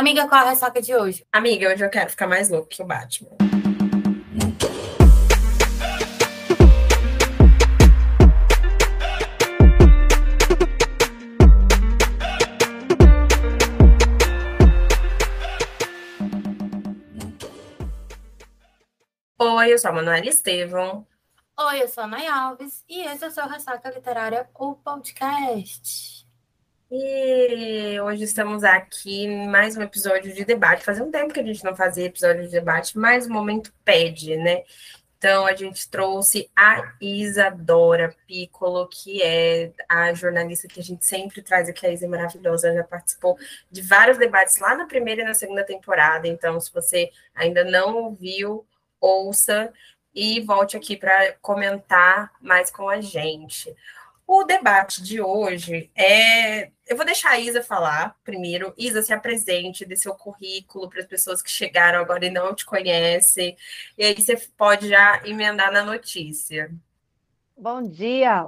Amiga, qual a ressaca de hoje? Amiga, hoje eu quero ficar mais louco que o Batman. Oi, eu sou a Manuela Estevam. Oi, eu sou a Nay Alves e esse é o seu Ressaca Literária, o podcast. E hoje estamos aqui mais um episódio de debate. Fazia um tempo que a gente não fazia episódio de debate, mas o momento pede, né? Então a gente trouxe a Isadora Piccolo, que é a jornalista que a gente sempre traz aqui. A Isa é maravilhosa, já participou de vários debates lá na primeira e na segunda temporada. Então, se você ainda não ouviu, ouça e volte aqui para comentar mais com a gente. O debate de hoje é. Eu vou deixar a Isa falar primeiro. Isa, se apresente, dê seu currículo para as pessoas que chegaram agora e não te conhecem. E aí você pode já emendar na notícia. Bom dia,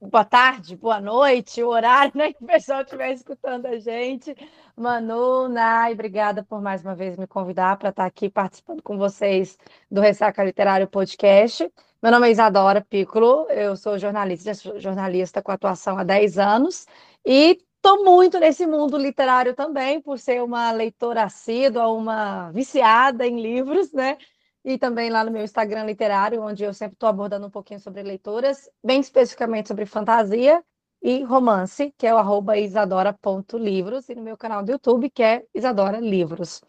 boa tarde, boa noite, o horário né, que o pessoal estiver escutando a gente. Manu, Nai, obrigada por mais uma vez me convidar para estar aqui participando com vocês do Ressaca Literário Podcast. Meu nome é Isadora Piccolo, eu sou jornalista, jornalista com atuação há 10 anos e estou muito nesse mundo literário também, por ser uma leitora assídua, uma viciada em livros, né? E também lá no meu Instagram literário, onde eu sempre estou abordando um pouquinho sobre leituras, bem especificamente sobre fantasia e romance, que é o arroba isadora.livros, e no meu canal do YouTube, que é Isadora Livros.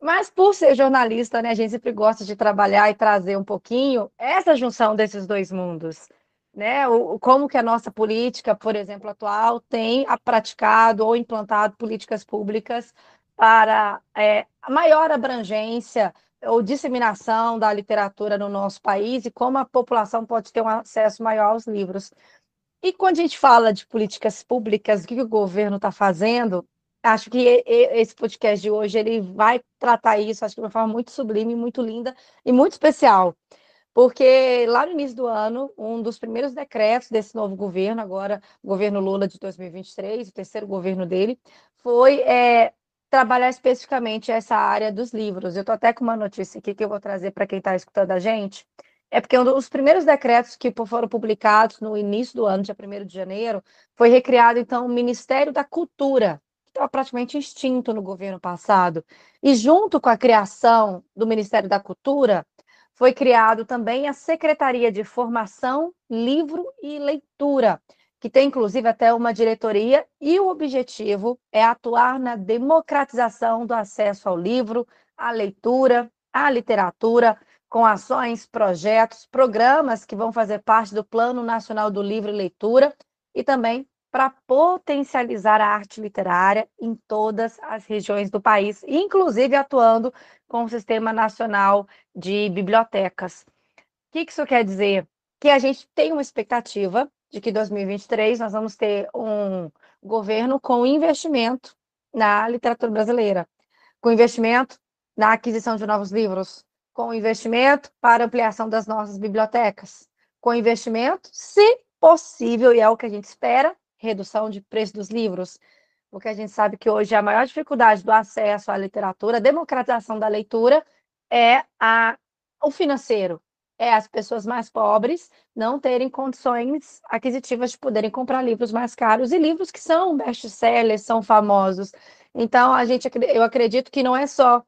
Mas por ser jornalista, né, a gente sempre gosta de trabalhar e trazer um pouquinho essa junção desses dois mundos. Né? O, como que a nossa política, por exemplo, atual, tem praticado ou implantado políticas públicas para é, maior abrangência ou disseminação da literatura no nosso país e como a população pode ter um acesso maior aos livros. E quando a gente fala de políticas públicas, o que o governo está fazendo, acho que esse podcast de hoje ele vai tratar isso, acho que de uma forma muito sublime, muito linda e muito especial. Porque lá no início do ano, um dos primeiros decretos desse novo governo, agora governo Lula de 2023, o terceiro governo dele, foi é, trabalhar especificamente essa área dos livros. Eu estou até com uma notícia aqui que eu vou trazer para quem está escutando a gente. É porque um dos primeiros decretos que foram publicados no início do ano, dia 1 de janeiro, foi recriado, então, o Ministério da Cultura, estava praticamente extinto no governo passado. E junto com a criação do Ministério da Cultura, foi criado também a Secretaria de Formação, Livro e Leitura, que tem inclusive até uma diretoria, e o objetivo é atuar na democratização do acesso ao livro, à leitura, à literatura, com ações, projetos, programas que vão fazer parte do Plano Nacional do Livro e Leitura e também para potencializar a arte literária em todas as regiões do país, inclusive atuando com o Sistema Nacional de Bibliotecas. O que isso quer dizer? Que a gente tem uma expectativa de que em 2023 nós vamos ter um governo com investimento na literatura brasileira, com investimento na aquisição de novos livros, com investimento para ampliação das nossas bibliotecas, com investimento, se possível, e é o que a gente espera, redução de preço dos livros, porque a gente sabe que hoje a maior dificuldade do acesso à literatura, a democratização da leitura, é a, o financeiro, é as pessoas mais pobres não terem condições aquisitivas de poderem comprar livros mais caros e livros que são best-sellers, são famosos. Então, a gente, eu acredito que não é só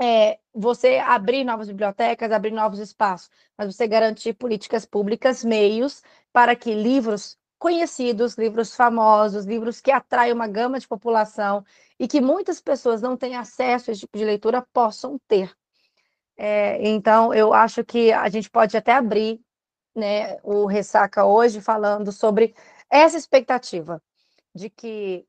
é, você abrir novas bibliotecas, abrir novos espaços, mas você garantir políticas públicas, meios para que livros conhecidos, livros famosos, livros que atraem uma gama de população e que muitas pessoas não têm acesso a esse tipo de leitura possam ter. É, então, eu acho que a gente pode até abrir né, o Ressaca hoje falando sobre essa expectativa de que,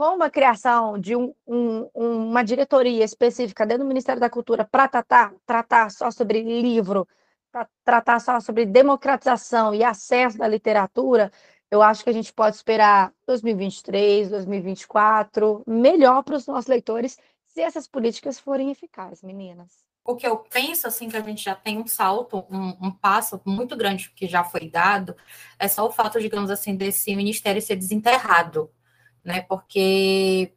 com a criação de um, um, uma diretoria específica dentro do Ministério da Cultura para tratar, tratar só sobre livro, para tratar só sobre democratização e acesso da literatura, eu acho que a gente pode esperar 2023, 2024, melhor para os nossos leitores, se essas políticas forem eficazes, meninas. O que eu penso, assim, que a gente já tem um salto, um, um passo muito grande que já foi dado, é só o fato, digamos assim, desse ministério ser desenterrado, né? Porque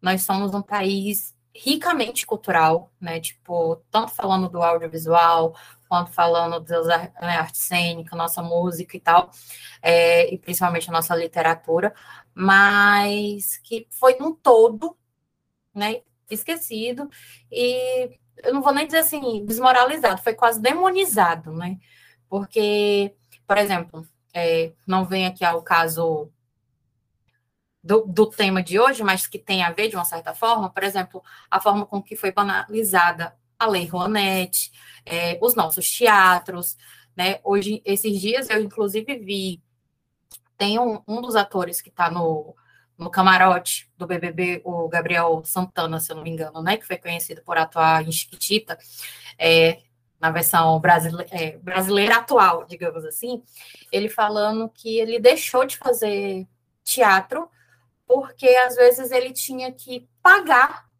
nós somos um país ricamente cultural, né? Tipo, tanto falando do audiovisual, quanto falando da né, arte cênica, nossa música e tal, é, e principalmente a nossa literatura, mas que foi um todo, né? Esquecido, e eu não vou nem dizer assim, desmoralizado, foi quase demonizado, né? Porque, por exemplo, é, não vem aqui ao caso do, do, tema de hoje, mas que tem a ver de uma certa forma, por exemplo, a forma com que foi banalizada a Lei Rouanet, é, os nossos teatros, né? Hoje, esses dias, eu inclusive vi, tem um, um dos atores que está no, no camarote do BBB, o Gabriel Santana, se eu não me engano, né? Que foi conhecido por atuar em Chiquitita, é, na versão brasileira, é, brasileira atual, digamos assim, ele falando que ele deixou de fazer teatro porque às vezes ele tinha que pagar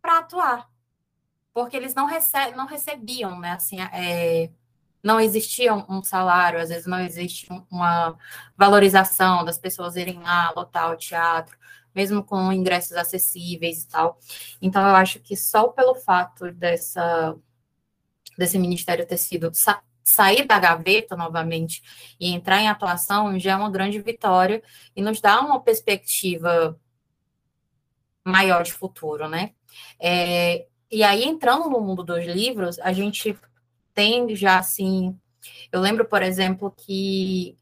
para atuar, porque eles não, rece não recebiam, né? Assim, é, não existia um salário, às vezes não existe uma valorização das pessoas irem lá lotar o teatro, mesmo com ingressos acessíveis e tal. Então, eu acho que só pelo fato dessa desse ministério ter sido sair da gaveta novamente e entrar em atuação já é uma grande vitória e nos dá uma perspectiva maior de futuro, né? É, e aí, entrando no mundo dos livros, a gente tem já, assim... Eu lembro, por exemplo, que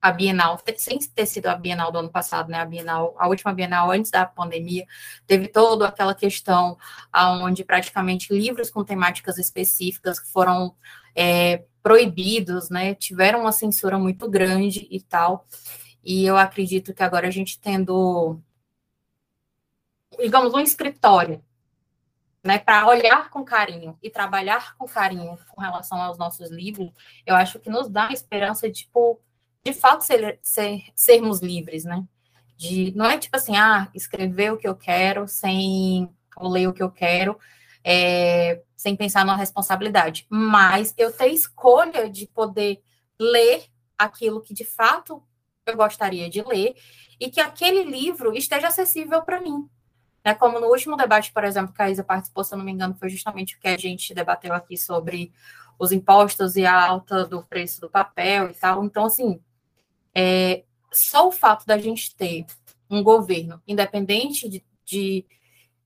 a Bienal, sem ter sido a Bienal do ano passado, né? A Bienal, a última Bienal antes da pandemia, teve toda aquela questão onde praticamente livros com temáticas específicas foram é, proibidos, né? Tiveram uma censura muito grande e tal. E eu acredito que agora a gente tendo, digamos, um escritório, né, para olhar com carinho e trabalhar com carinho com relação aos nossos livros, eu acho que nos dá a esperança de, tipo, de fato ser, ser, sermos livres, né? De, não é tipo assim, ah, escrever o que eu quero sem ou ler o que eu quero, é, sem pensar na responsabilidade, mas eu ter escolha de poder ler aquilo que de fato eu gostaria de ler e que aquele livro esteja acessível para mim. Né, como no último debate, por exemplo, que a Isa participou, se eu não me engano, foi justamente o que a gente debateu aqui sobre os impostos e a alta do preço do papel e tal. Então, assim, é, só o fato da gente ter um governo independente de, de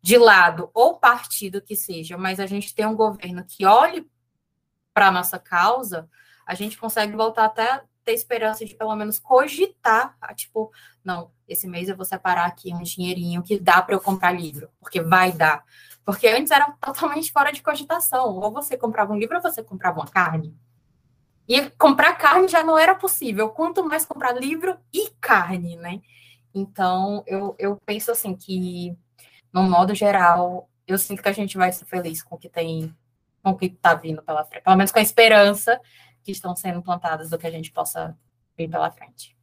de lado ou partido que seja, mas a gente tem um governo que olhe para a nossa causa, a gente consegue voltar até ter esperança de pelo menos cogitar, tipo, não, esse mês eu vou separar aqui um dinheirinho que dá para eu comprar livro, porque vai dar. Porque antes era totalmente fora de cogitação. Ou você comprava um livro ou você comprava uma carne. E comprar carne já não era possível, quanto mais comprar livro e carne, né? Então, eu, eu penso assim que no modo geral, eu sinto que a gente vai ser feliz com o que tem, com o que está vindo pela frente. Pelo menos com a esperança que estão sendo plantadas do que a gente possa vir pela frente.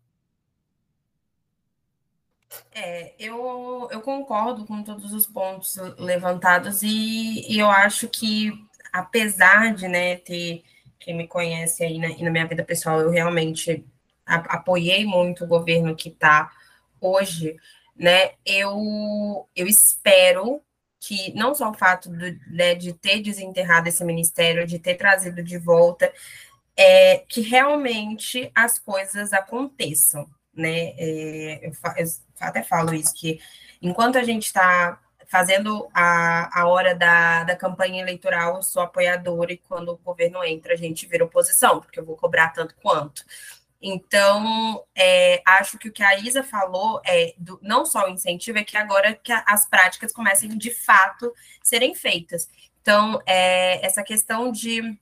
É, eu, eu concordo com todos os pontos levantados e, e eu acho que, apesar de né, ter quem me conhece aí na, na minha vida pessoal, eu realmente a, apoiei muito o governo que está hoje né? Eu, eu espero que não só o fato do, né, de ter desenterrado esse ministério, de ter trazido de volta, é, que realmente as coisas aconteçam, né? É, eu, eu, até falo isso, que enquanto a gente está fazendo a, a hora da, da campanha eleitoral, eu sou apoiadora, e quando o governo entra, a gente vira oposição, porque eu vou cobrar tanto quanto. Então, é, acho que o que a Isa falou é do, não só o incentivo, é que agora que a, as práticas comecem de fato serem feitas. Então, é, essa questão de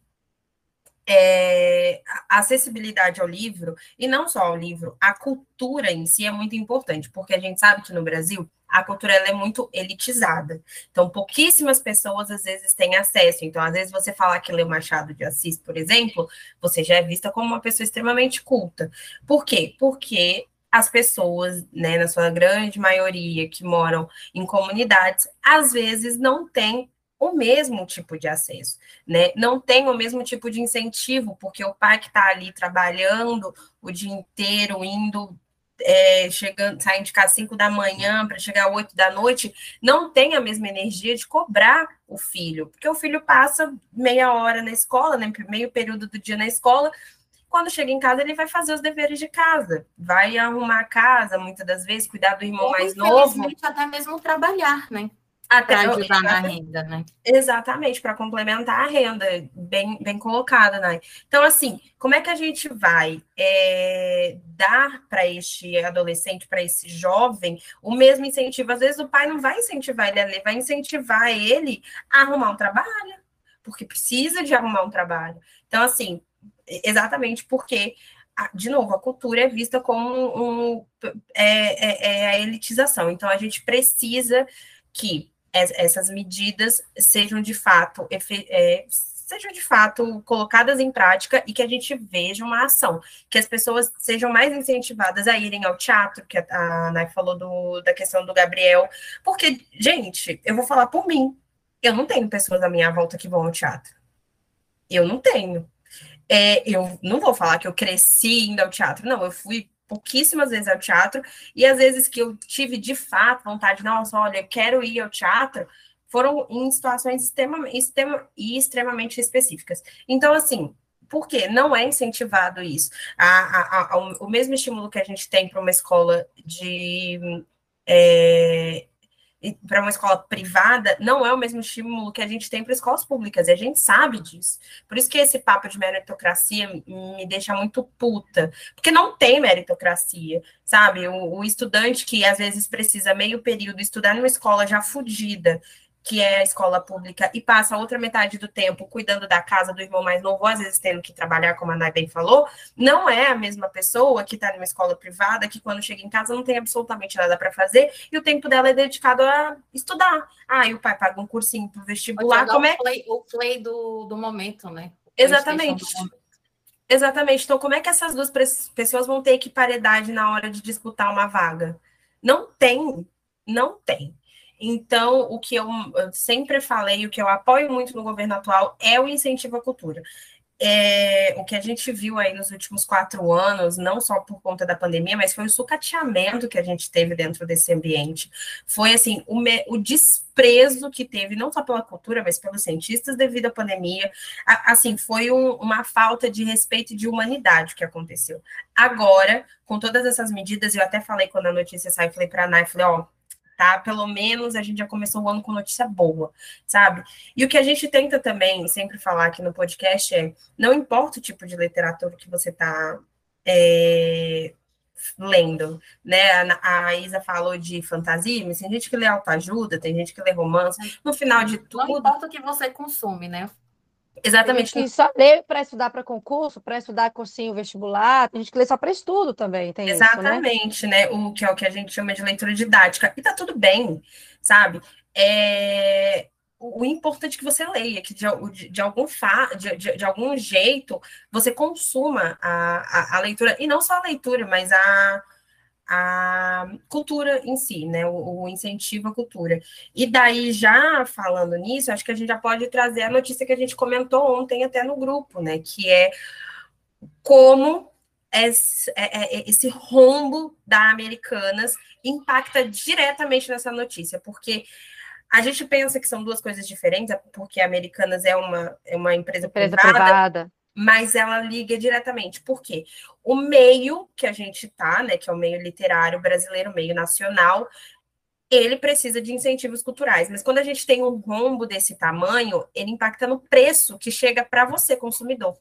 é, acessibilidade ao livro, e não só ao livro, a cultura em si é muito importante, porque a gente sabe que no Brasil a cultura é muito elitizada. Então, pouquíssimas pessoas às vezes têm acesso. Então, às vezes você falar que lê Machado de Assis, por exemplo, você já é vista como uma pessoa extremamente culta. Por quê? Porque as pessoas, né, na sua grande maioria, que moram em comunidades, às vezes não têm o mesmo tipo de acesso, né? Não tem o mesmo tipo de incentivo, porque o pai que está ali trabalhando o dia inteiro, indo é, chegando, saindo de casa às 5 da manhã para chegar às 8 da noite, não tem a mesma energia de cobrar o filho, porque o filho passa meia hora na escola, né, meio período do dia na escola, quando chega em casa, ele vai fazer os deveres de casa, vai arrumar a casa, muitas das vezes, cuidar do irmão Ou, mais novo. até mesmo trabalhar, né? Até para ajudar na renda, né? Exatamente, para complementar a renda, bem, bem colocada, né? Então, assim, como é que a gente vai é, dar para este adolescente, para esse jovem, o mesmo incentivo? Às vezes o pai não vai incentivar ele a ler, vai incentivar ele a arrumar um trabalho, porque precisa de arrumar um trabalho. Então, assim, exatamente porque de novo, a cultura é vista como um, é, é, é, a elitização. Então, a gente precisa que essas medidas sejam de fato é, sejam de fato colocadas em prática e que a gente veja uma ação, que as pessoas sejam mais incentivadas a irem ao teatro, que a Nai falou do, da questão do Gabriel, porque, gente, eu vou falar por mim, eu não tenho pessoas à minha volta que vão ao teatro. Eu não tenho. É, eu não vou falar que eu cresci indo ao teatro, não, eu fui pouquíssimas vezes ao teatro, e às vezes que eu tive de fato vontade, nossa, olha, quero ir ao teatro, foram em situações extremamente, extrema, extremamente específicas. Então, assim, por quê? Não é incentivado isso. A, a, a, o mesmo estímulo que a gente tem para uma escola de é, para uma escola privada não é o mesmo estímulo que a gente tem para escolas públicas, e a gente sabe disso. Por isso que esse papo de meritocracia me deixa muito puta, porque não tem meritocracia, sabe? O, o estudante que às vezes precisa meio período estudar numa escola já fodida, que é a escola pública, e passa a outra metade do tempo cuidando da casa do irmão mais novo, às vezes tendo que trabalhar, como a Nay bem falou, não é a mesma pessoa que está numa escola privada, que quando chega em casa não tem absolutamente nada para fazer, e o tempo dela é dedicado a estudar. Ah, e o pai paga um cursinho para o vestibular. Como é... o play, o play do, do momento, né? Exatamente. Exatamente. Então, como é que essas duas pessoas vão ter equiparidade na hora de disputar uma vaga? Não tem, não tem. Então, o que eu sempre falei, o que eu apoio muito no governo atual é o incentivo à cultura. É, o que a gente viu aí nos últimos quatro anos, não só por conta da pandemia, mas foi o sucateamento que a gente teve dentro desse ambiente. Foi assim, o, me, o desprezo que teve, não só pela cultura, mas pelos cientistas devido à pandemia. A, assim, foi um, uma falta de respeito e de humanidade que aconteceu. Agora, com todas essas medidas, eu até falei quando a notícia saiu, falei para a falei, ó, tá? Pelo menos a gente já começou o ano com notícia boa, sabe? E o que a gente tenta também sempre falar aqui no podcast é: não importa o tipo de literatura que você está é, lendo, né? A, a, Isa falou de fantasia, mas tem gente que lê autoajuda, tem gente que lê romance. No final de tudo. Não importa o que você consome, né? Exatamente. Tem gente que só lê para estudar para concurso, para estudar cursinho vestibular, tem gente que lê só para estudo também, tem Exatamente, isso, né? né? O que é o que a gente chama de leitura didática. E tá tudo bem, sabe? É... O, importante é que você leia, que de, de, de algum, fa... de, de, de, algum jeito você consuma a, a, a leitura, e não só a leitura, mas a a cultura em si, né? O, o, incentivo à cultura. E daí, já falando nisso, acho que a gente já pode trazer a notícia que a gente comentou ontem até no grupo, né? Que é como esse, é, é, esse rombo da Americanas impacta diretamente nessa notícia, porque a gente pensa que são duas coisas diferentes, porque a Americanas é uma, é uma empresa, empresa privada, privada mas ela liga diretamente. Por quê? O meio que a gente tá, né, que é o meio literário brasileiro, meio nacional, ele precisa de incentivos culturais. Mas quando a gente tem um rombo desse tamanho, ele impacta no preço que chega para você, consumidor.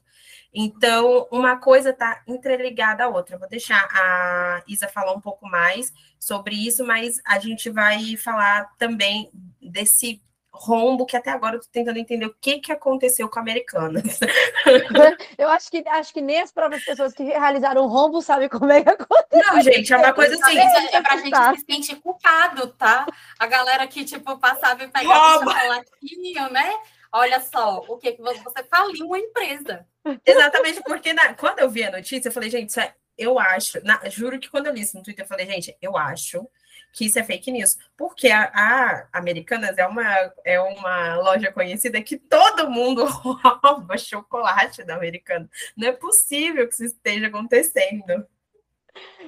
Então, uma coisa está entreligada à outra. vou deixar a Isa falar um pouco mais sobre isso, mas a gente vai falar também desse rombo que até agora eu tô tentando entender o que, que aconteceu com a Americanas. Eu acho que acho que nem as próprias pessoas que realizaram o rombo sabem como é que aconteceu. Não, gente, é uma coisa assim. É, é pra gente tá. se sentir culpado, tá? A galera que, tipo, passava e pegava o chocolatinho, né? Olha só, o que, que você faliu uma empresa. Exatamente, porque na, quando eu vi a notícia, eu falei, gente, é, eu acho, na, juro que quando eu li isso no Twitter, eu falei, gente, eu acho que isso é fake news, porque a, a Americanas é uma, é uma loja conhecida que todo mundo rouba chocolate da Americana. Não é possível que isso esteja acontecendo.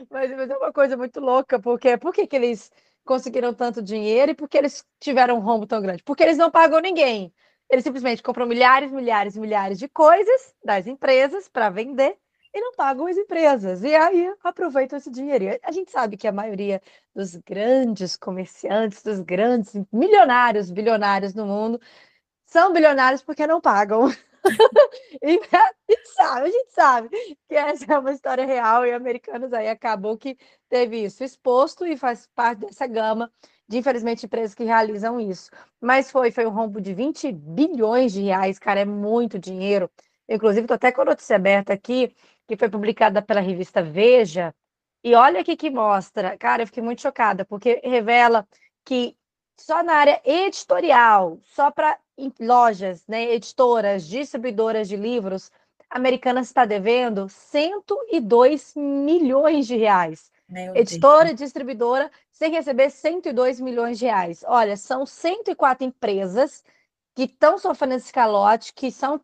Mas, mas, é uma coisa muito louca, porque por que, eles conseguiram tanto dinheiro e por que eles tiveram um rombo tão grande? Porque eles não pagam ninguém. Eles simplesmente compram milhares, milhares, milhares de coisas das empresas para vender e não pagam as empresas. E aí aproveitam esse dinheiro. E a gente sabe que a maioria dos grandes comerciantes, dos grandes milionários, bilionários no mundo, são bilionários porque não pagam. e a gente sabe, a gente sabe que essa é uma história real e americanos aí acabou que teve isso exposto e faz parte dessa gama de, infelizmente, empresas que realizam isso. Mas foi, foi um rombo de 20 bilhões de reais, cara, é muito dinheiro. Inclusive, estou até com a notícia aberta aqui, que foi publicada pela revista Veja, e olha aqui que mostra, cara, eu fiquei muito chocada, porque revela que só na área editorial, só para lojas, né, editoras, distribuidoras de livros, a Americanas está devendo 102 milhões de reais. Meu Editora, Deus. distribuidora, sem receber 102 milhões de reais. Olha, são 104 empresas que estão sofrendo esse calote, que são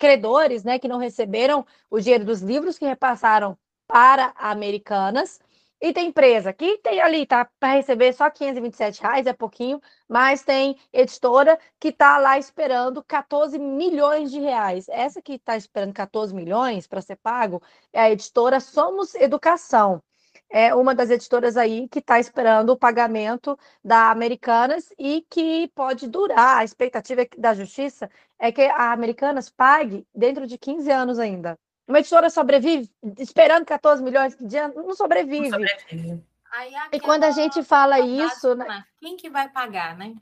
credores, né, que não receberam o dinheiro dos livros que repassaram para Americanas. E tem empresa que tem ali, tá para receber só 527 reais, é pouquinho, mas tem editora que está lá esperando 14 milhões de reais. Essa que está esperando 14 milhões para ser pago é a editora Somos Educação é uma das editoras aí que está esperando o pagamento da Americanas e que pode durar. A expectativa da justiça é que a Americanas pague dentro de 15 anos ainda. Uma editora sobrevive esperando 14 milhões de anos? Não sobrevive. Não sobrevive. Aí, e quando a gente fala isso. Né? Quem que vai pagar, né?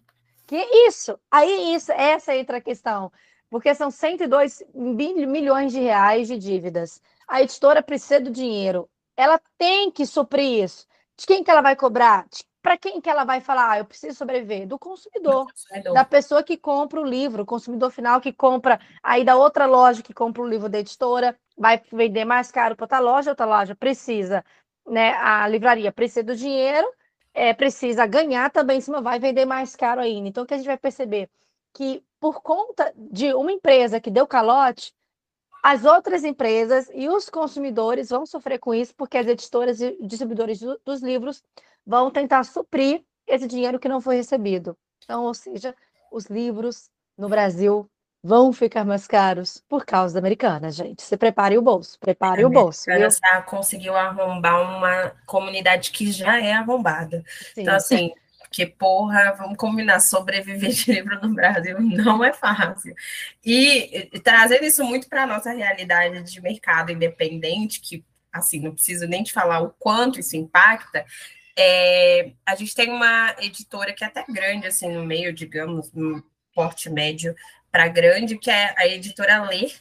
Que isso? Aí isso, essa entra a questão. Porque são 102 milhões de reais de dívidas. A editora precisa do dinheiro ela tem que suprir isso. De quem que ela vai cobrar? Para quem que ela vai falar, ah, eu preciso sobreviver? Do consumidor, consumidor, da pessoa que compra o livro, o consumidor final que compra, aí da outra loja que compra o livro da editora, vai vender mais caro para outra loja, outra loja precisa, né? A livraria precisa do dinheiro, é, precisa ganhar também em cima, vai vender mais caro ainda. Então, o que a gente vai perceber? Que por conta de uma empresa que deu calote, as outras empresas e os consumidores vão sofrer com isso, porque as editoras e distribuidores dos livros vão tentar suprir esse dinheiro que não foi recebido. Então, ou seja, os livros no Brasil vão ficar mais caros por causa da americana, gente. Se prepare o bolso, prepare o bolso. A já conseguiu arrombar uma comunidade que já é arrombada. Sim. Então, assim, porque, porra, vamos combinar, sobreviver de livro no Brasil não é fácil. E, e trazendo isso muito para a nossa realidade de mercado independente, que, assim, não preciso nem te falar o quanto isso impacta, é, a gente tem uma editora que é até grande, assim, no meio, digamos, no porte médio para grande, que é a editora Ler,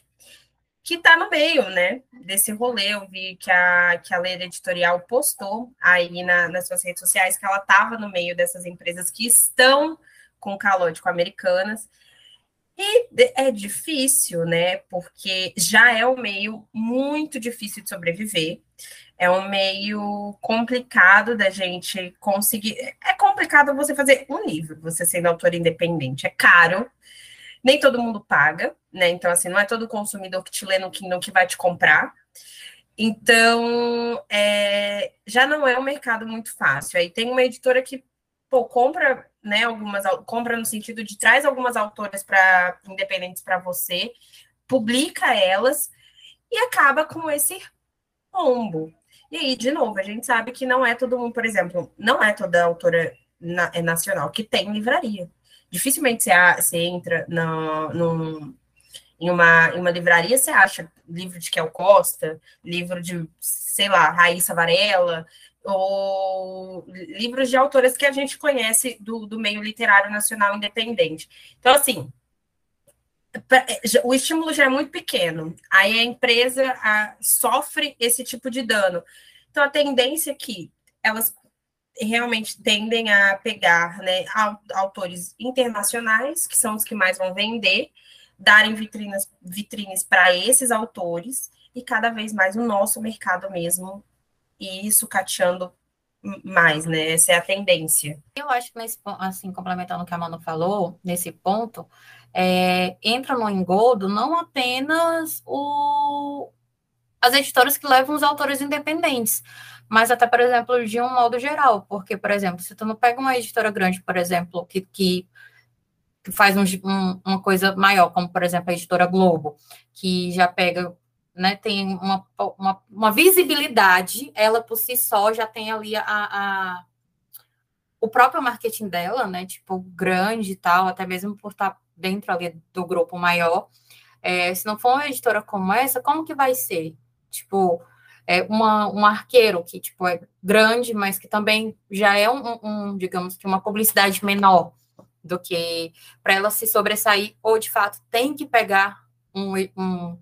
que está no meio, né, desse rolê. Eu vi que a, que a Leira Editorial postou aí na, nas suas redes sociais que ela estava no meio dessas empresas que estão com calote com americanas. E é difícil, né, porque já é um meio muito difícil de sobreviver. É um meio complicado da gente conseguir. É complicado você fazer um livro, você sendo autor independente. É caro, nem todo mundo paga, né? Então, assim, não é todo consumidor que te lê no Kindle que vai te comprar. Então, é, já não é um mercado muito fácil. Aí tem uma editora que pô, compra, né, algumas compra no sentido de traz algumas autoras para independentes para você, publica elas e acaba com esse rombo. E aí, de novo, a gente sabe que não é todo mundo, por exemplo, não é toda autora na, é nacional que tem livraria. Dificilmente você, você entra no, no, em, uma, em uma livraria, você acha livro de Kel Costa, livro de, sei lá, Raíssa Varela, ou livros de autoras que a gente conhece do, do meio literário nacional independente. Então, assim, o estímulo já é muito pequeno, aí a empresa a, sofre esse tipo de dano. Então, a tendência é que elas realmente tendem a pegar né, autores internacionais, que são os que mais vão vender, darem vitrinas, vitrines para esses autores, e cada vez mais o nosso mercado mesmo, e sucateando mais, né? Essa é a tendência. Eu acho que, nesse, assim, complementando o que a Manu falou, nesse ponto, é, entra no engodo não apenas o, as editoras que levam os autores independentes, mas até, por exemplo, de um modo geral, porque, por exemplo, se tu não pega uma editora grande, por exemplo, que, que, que faz um, um, uma coisa maior, como, por exemplo, a editora Globo, que já pega, né, tem uma, uma, uma visibilidade, ela por si só já tem ali a, a o próprio marketing dela, né, tipo, grande e tal, até mesmo por estar dentro ali do grupo maior, é, se não for uma editora como essa, como que vai ser? Tipo, é uma, um arqueiro que, tipo, é grande, mas que também já é um, um digamos que uma publicidade menor do que para ela se sobressair, ou de fato tem que pegar um, um,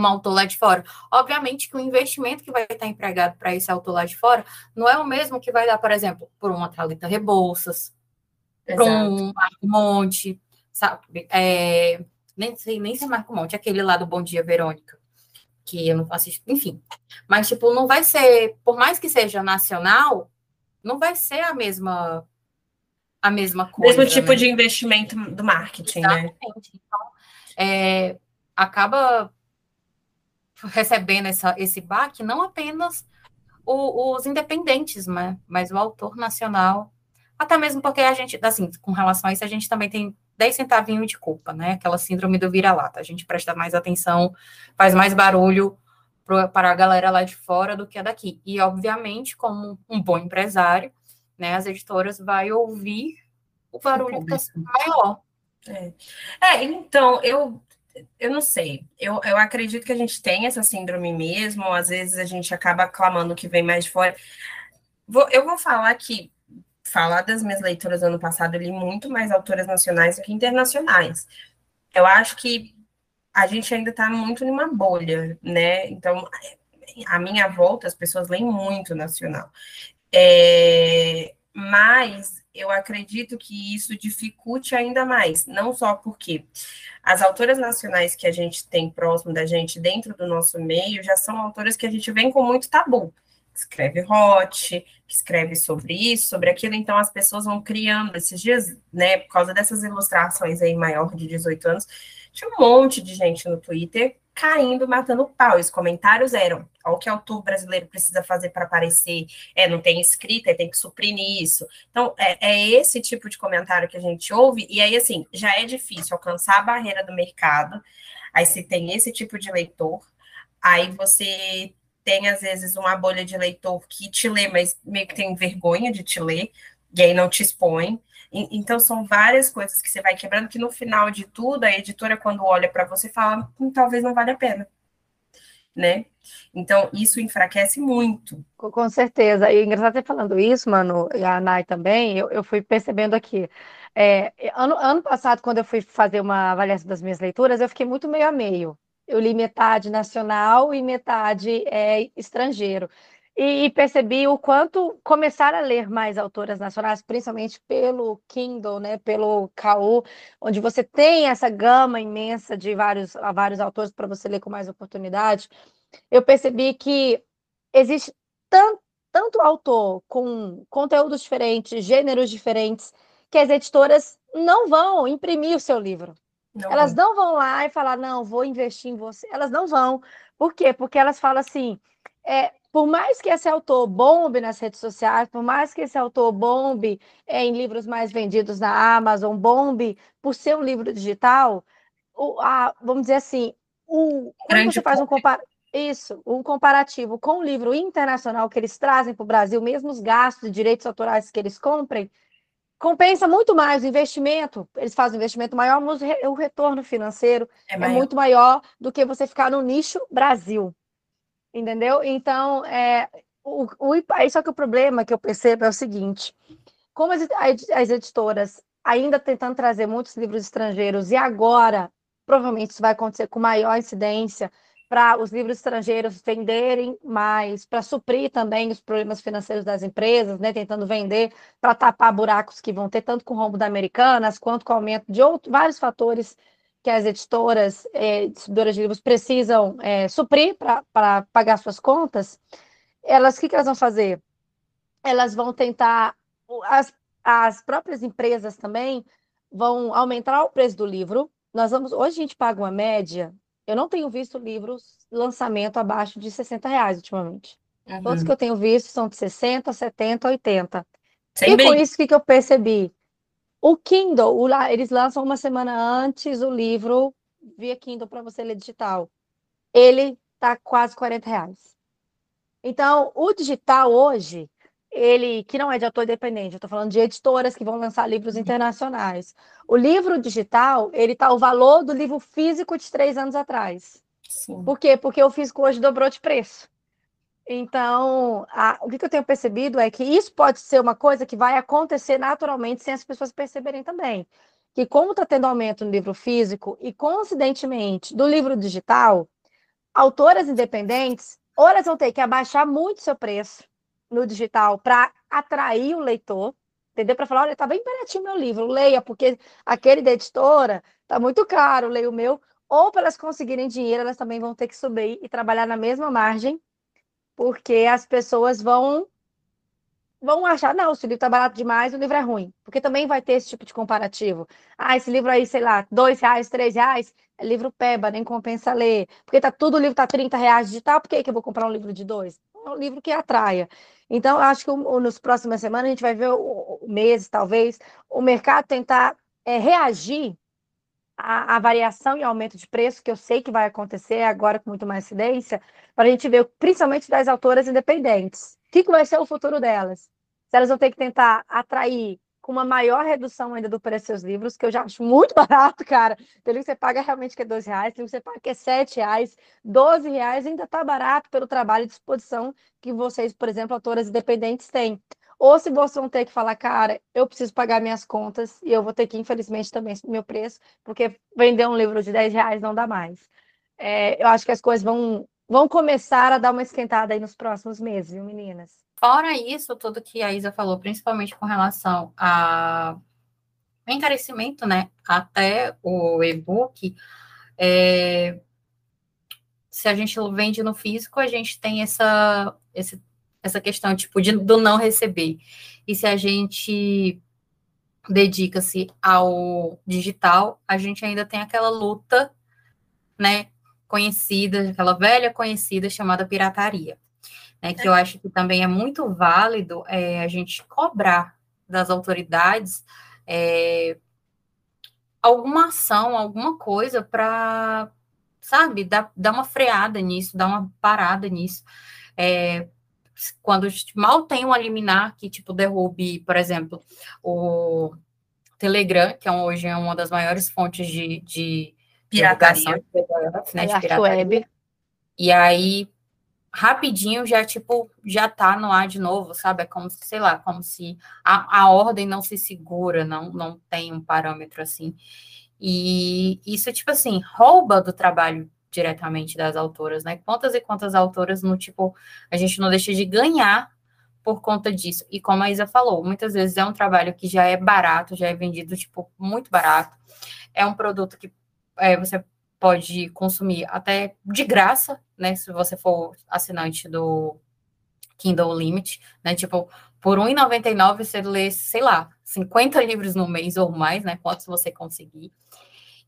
um autor lá de fora. Obviamente que o investimento que vai estar empregado para esse autor lá de fora não é o mesmo que vai dar, por exemplo, por uma Thalita Rebouças, para um Marco Monte, sabe? É, nem sei nem se é Marco Monte, aquele lá do Bom Dia Verônica, que eu não assisto, enfim. Mas, tipo, não vai ser, por mais que seja nacional, não vai ser a mesma a mesma coisa. Mesmo tipo né? de investimento do marketing, né? Exatamente. né? Então, é, acaba recebendo essa, esse baque não apenas o, os independentes, né? mas o autor nacional, até mesmo porque a gente, assim, com relação a isso, a gente também tem 10 centavinhos de culpa, né? Aquela síndrome do vira-lata. A gente presta mais atenção, faz mais barulho para a galera lá de fora do que a daqui. E, obviamente, como um bom empresário, né, as editoras vai ouvir o barulho que está maior. É. é, então, eu, eu não sei. Eu, eu acredito que a gente tem essa síndrome mesmo, às vezes a gente acaba clamando que vem mais de fora. Vou, eu vou falar que falar das minhas leituras do ano passado, eu li muito mais autoras nacionais do que internacionais. Eu acho que a gente ainda está muito numa bolha, né? Então, a minha volta, as pessoas leem muito nacional. É, mas eu acredito que isso dificulte ainda mais, não só porque as autoras nacionais que a gente tem próximo da gente, dentro do nosso meio, já são autoras que a gente vem com muito tabu. Escreve hot, que escreve sobre isso, sobre aquilo, então as pessoas vão criando. Esses dias, né, por causa dessas ilustrações aí maior de 18 anos, tinha um monte de gente no Twitter caindo, matando pau. Os comentários eram: o que o autor brasileiro precisa fazer para aparecer? É, não tem escrita, tem que suprimir isso. Então, é, é, esse tipo de comentário que a gente ouve, e aí, assim, já é difícil alcançar a barreira do mercado. Aí, se tem esse tipo de leitor, aí você tem, às vezes, uma bolha de leitor que te lê, mas meio que tem vergonha de te ler, e aí não te expõe. Então, são várias coisas que você vai quebrando, que no final de tudo, a editora, quando olha para você, fala, hum, talvez não vale a pena. Né? Então, isso enfraquece muito. Com certeza. E é engraçado você falando isso, mano, e a Nai também, eu, eu fui percebendo aqui. É, ano, ano passado, quando eu fui fazer uma avaliação das minhas leituras, eu fiquei muito meio a meio eu li metade nacional e metade é, estrangeiro. E, percebi o quanto começar a ler mais autoras nacionais, principalmente pelo Kindle, né, pelo KU, onde você tem essa gama imensa de vários, vários autores para você ler com mais oportunidade, eu percebi que existe tanto, tanto autor com conteúdos diferentes, gêneros diferentes, que as editoras não vão imprimir o seu livro. Não elas não vão lá e falar, não, vou investir em você. Elas não vão. Por quê? Porque elas falam assim: é, por mais que esse autor bombe nas redes sociais, por mais que esse autor bombe é, em livros mais vendidos na Amazon, bombe por ser um livro digital, o, a, vamos dizer assim, o, quando você faz um compar... Isso, um comparativo com o livro internacional que eles trazem para o Brasil, mesmo os gastos de direitos autorais que eles comprem, compensa muito mais o investimento, eles fazem um investimento maior, mas o retorno financeiro é, é muito maior do que você ficar no nicho Brasil. Entendeu? Então, é, o, o, só que o problema que eu percebo é o seguinte: como as, as editoras ainda tentando trazer muitos livros estrangeiros, e agora provavelmente isso vai acontecer com maior incidência, para os livros estrangeiros venderem mais, para suprir também os problemas financeiros das empresas, né, tentando vender para tapar buracos que vão ter tanto com o rombo da Americanas quanto com o aumento de outros, vários fatores que as editoras, é, distribuidoras de livros precisam é, suprir para pagar suas contas, elas, o que, que elas vão fazer? Elas vão tentar, as, as próprias empresas também vão aumentar o preço do livro. Nós vamos, hoje a gente paga uma média Eu não tenho visto livros lançamento abaixo de 60 reais ultimamente. Uhum. Todos que eu tenho visto são de 60, 70, 80. Sem e bem. com isso, o que, que eu percebi? O Kindle, o, eles lançam uma semana antes o livro via Kindle para você ler digital. Ele tá quase 40 reais. Então, o digital hoje, ele que não é de autor independente, eu estou falando de editoras que vão lançar livros internacionais. O livro digital, ele tá o valor do livro físico de três anos atrás. Sim. Por quê? Porque o físico hoje dobrou de preço. Então, a, o que, eu tenho percebido é que isso pode ser uma coisa que vai acontecer naturalmente sem as pessoas perceberem também. Que como está tendo aumento no livro físico e, coincidentemente, do livro digital, autoras independentes, ou elas vão ter que abaixar muito seu preço no digital para atrair o leitor, entendeu? Para falar, olha, está bem baratinho meu livro, leia, porque aquele da editora está muito caro, leia o meu. Ou para elas conseguirem dinheiro, elas também vão ter que subir e trabalhar na mesma margem porque as pessoas vão vão achar, não, se o livro está barato demais, o livro é ruim. Porque também vai ter esse tipo de comparativo. Ah, esse livro aí, sei lá, dois reais, três reais, é livro peba, nem compensa ler. Porque tá tudo o livro tá 30 reais digital, por que, que eu vou comprar um livro de dois? É um livro que atraia. Então, acho que nos próximas semanas a gente vai ver, o, o meses, talvez, o mercado tentar é, reagir a, a, variação e aumento de preço, que eu sei que vai acontecer agora com muito mais incidência, para a gente ver, principalmente das autoras independentes. O que, que vai ser o futuro delas? Se elas vão ter que tentar atrair com uma maior redução ainda do preço dos seus livros, que eu já acho muito barato, cara. Tem livro que você paga realmente que é 12 reais, tem livro que você paga que é 7 reais, 12 reais ainda está barato pelo trabalho e disposição que vocês, por exemplo, autoras independentes têm. Ou se vocês vão ter que falar, cara, eu preciso pagar minhas contas e eu vou ter que, infelizmente, também meu preço, porque vender um livro de 10 reais não dá mais. É, eu acho que as coisas vão, vão começar a dar uma esquentada aí nos próximos meses, viu, meninas? Fora isso, tudo que a Isa falou, principalmente com relação a encarecimento, né? Até o e-book, é... se a gente vende no físico, a gente tem essa, esse essa questão, tipo, de, do não receber. E se a gente dedica-se ao digital, a gente ainda tem aquela luta, né, conhecida, aquela velha conhecida chamada pirataria, né, que eu acho que também é muito válido é, a gente cobrar das autoridades é, alguma ação, alguma coisa para, sabe, dar, dar uma freada nisso, dar uma parada nisso, é, quando mal tem um liminar que, tipo, derrube, por exemplo, o Telegram, que é hoje é uma das maiores fontes de, de pirataria, né, de pirataria. Web. E aí, rapidinho, já, tipo, já tá no ar de novo, sabe? É como, sei lá, como se a, a ordem não se segura, não, não tem um parâmetro assim. E isso, tipo assim, rouba do trabalho diretamente das autoras, né? Quantas e quantas autoras no tipo, a gente não deixa de ganhar por conta disso. E como a Isa falou, muitas vezes é um trabalho que já é barato, já é vendido, tipo, muito barato. É um produto que é, você pode consumir até de graça, né? Se você for assinante do Kindle Limit, né? Tipo, por R$1,99 você lê, sei lá, 50 livros no mês ou mais, né? Quantos você conseguir.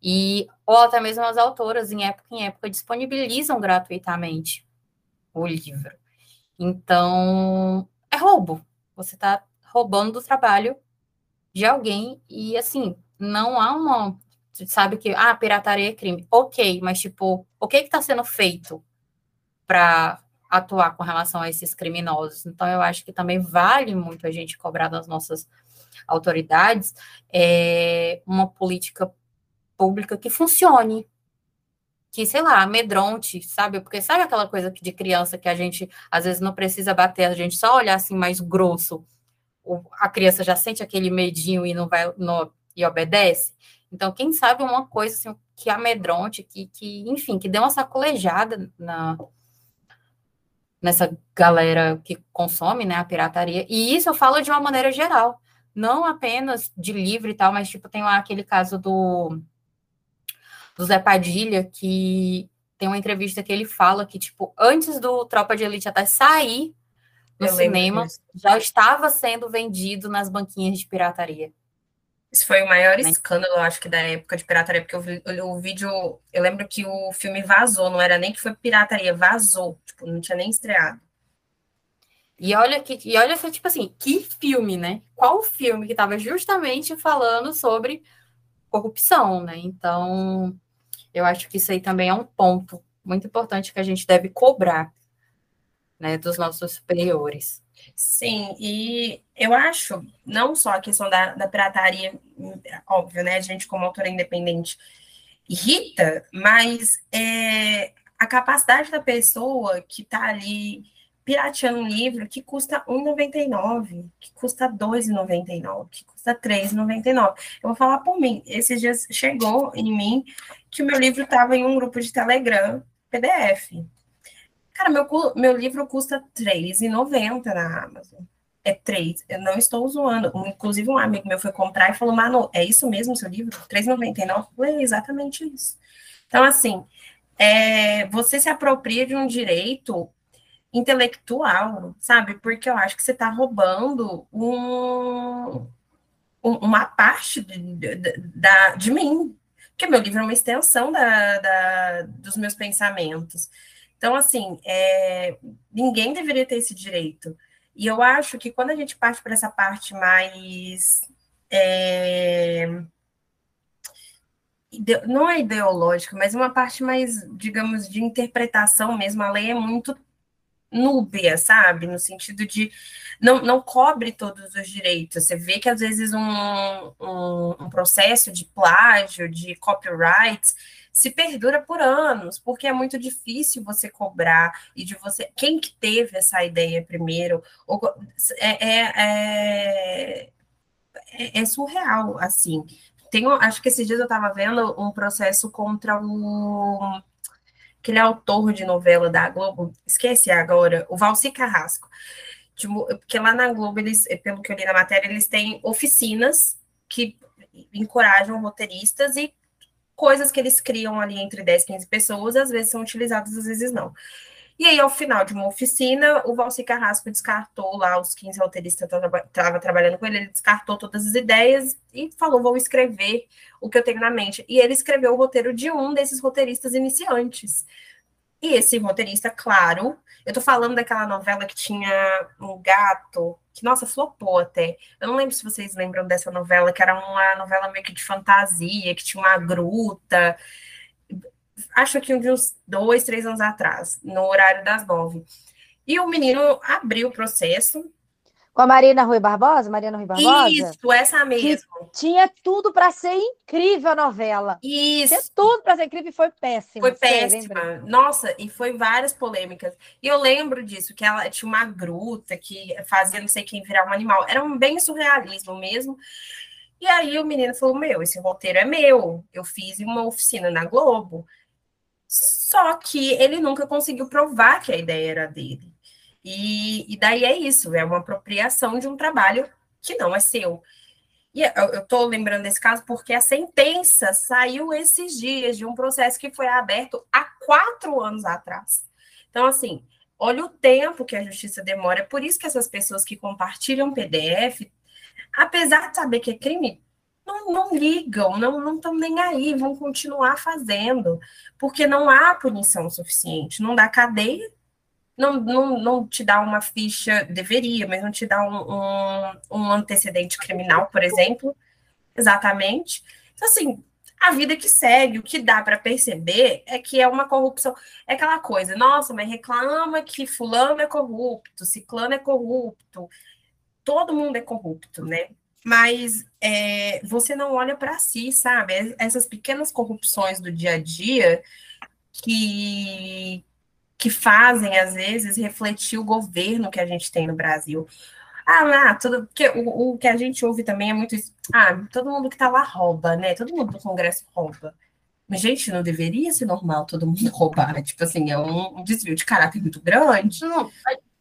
E, ou até mesmo as autoras, em época em época, disponibilizam gratuitamente o livro. Então, é roubo. Você está roubando do trabalho de alguém e, assim, não há uma... Você sabe que, ah, pirataria é crime. Ok, mas, tipo, o que está sendo feito para atuar com relação a esses criminosos? Então, eu acho que também vale muito a gente cobrar das nossas autoridades é, uma política pública que funcione, que, sei lá, amedronte, sabe? Porque sabe aquela coisa de criança que a gente às vezes não precisa bater, a gente só olhar assim mais grosso, a criança já sente aquele medinho e não vai no, e obedece. Então, quem sabe uma coisa assim, que amedronte, que, que, enfim, que dê uma sacolejada na, nessa galera que consome, né, a pirataria. E isso eu falo de uma maneira geral, não apenas de livro e tal, mas tipo tem lá aquele caso do do Zé Padilha, que tem uma entrevista que ele fala que, tipo, antes do Tropa de Elite até sair no Eu cinema, já estava sendo vendido nas banquinhas de pirataria. Isso foi o maior escândalo, eu acho que, da época de pirataria, porque o, o vídeo. Eu lembro que o filme vazou, não era nem que foi pirataria, vazou. Tipo, não tinha nem estreado. E olha que, e olha tipo assim, que filme, né? Qual filme que estava justamente falando sobre corrupção, né? Então, eu acho que isso aí também é um ponto muito importante que a gente deve cobrar, né, dos nossos superiores. Sim, e eu acho, não só a questão da, da pirataria, óbvio, né? A gente, como autora independente, irrita, mas é, a capacidade da pessoa que está ali pirateando um livro que custa R$1,99, que custa R$2,99, que custa R$3,99. Eu vou falar por mim. Esses dias chegou em mim que o meu livro estava em um grupo de Telegram PDF. Cara, meu, meu livro custa R$3,90 na Amazon. É três. Eu não estou zoando. Inclusive, um amigo meu foi comprar e falou: Mano, é isso mesmo seu livro? R$3,99? É exatamente isso. Então, assim, é, você se apropria de um direito intelectual, sabe? Porque eu acho que você está roubando um, um, uma parte de, de, da, de mim, porque meu livro é uma extensão da, da dos meus pensamentos. Então, assim, é, ninguém deveria ter esse direito. E eu acho que quando a gente parte para essa parte mais. É, não é ideológica, mas uma parte mais, digamos, de interpretação mesmo. A lei é muito núbia, sabe? No sentido de não, não cobre todos os direitos. Você vê que às vezes um, um, um processo de plágio, de copyright, se perdura por anos, porque é muito difícil você cobrar e de você. Quem que teve essa ideia primeiro? É, é, é, é surreal, assim. Tem, acho que esses dias eu estava vendo um processo contra o aquele autor de novela da Globo, esqueci agora, o Valci Carrasco. Porque lá na Globo, eles, pelo que eu li na matéria, eles têm oficinas que encorajam roteiristas e coisas que eles criam ali entre 10 e 15 pessoas, às vezes são utilizadas, às vezes não. E aí, ao final de uma oficina, o Valci Carrasco descartou lá os 15 roteiristas que estavam trabalhando com ele, ele descartou todas as ideias e falou: vou escrever o que eu tenho na mente. E ele escreveu o roteiro de um desses roteiristas iniciantes. E esse roteirista, claro, eu tô falando daquela novela que tinha um gato, que, nossa, flopou até. Eu não lembro se vocês lembram dessa novela, que era uma novela meio que de fantasia, que tinha uma gruta acho que uns dois, três anos atrás, no horário das nove. E o menino abriu o processo. Com a Marina Rui Barbosa? Marina Rui Barbosa? Isso, essa mesmo. tinha tudo para ser incrível a novela. Isso. Tinha tudo para ser incrível e foi péssima. Foi péssima. Nossa, e foi várias polêmicas. E eu lembro disso, que ela tinha uma gruta que fazia não sei quem virar um animal. Era um bem surrealismo mesmo. E aí o menino falou: Meu, esse roteiro é meu. Eu fiz uma oficina na Globo. Só que ele nunca conseguiu provar que a ideia era dele. E, e daí é isso, é uma apropriação de um trabalho que não é seu. E eu estou lembrando desse caso porque a sentença saiu esses dias de um processo que foi aberto há quatro anos atrás. Então, assim, olha o tempo que a justiça demora. É por isso que essas pessoas que compartilham PDF, apesar de saber que é crime, não, não ligam, não estão nem aí, vão continuar fazendo, porque não há punição suficiente, não dá cadeia, não, não, não te dá uma ficha, deveria, mas não te dá um, um, um antecedente criminal, por exemplo, exatamente. Então, assim, a vida que segue, o que dá para perceber é que é uma corrupção. É aquela coisa, nossa, mas reclama que fulano é corrupto, ciclano é corrupto, todo mundo é corrupto, né? Mas é, você não olha para si, sabe? Essas pequenas corrupções do dia a dia que, que fazem, às vezes, refletir o governo que a gente tem no Brasil. Ah, não, tudo, que, o, o que a gente ouve também é muito isso. Ah, todo mundo que está lá rouba, né? Todo mundo do Congresso rouba. Mas, gente, não deveria ser normal todo mundo roubar. Tipo assim, é um, um desvio de caráter muito grande. Não,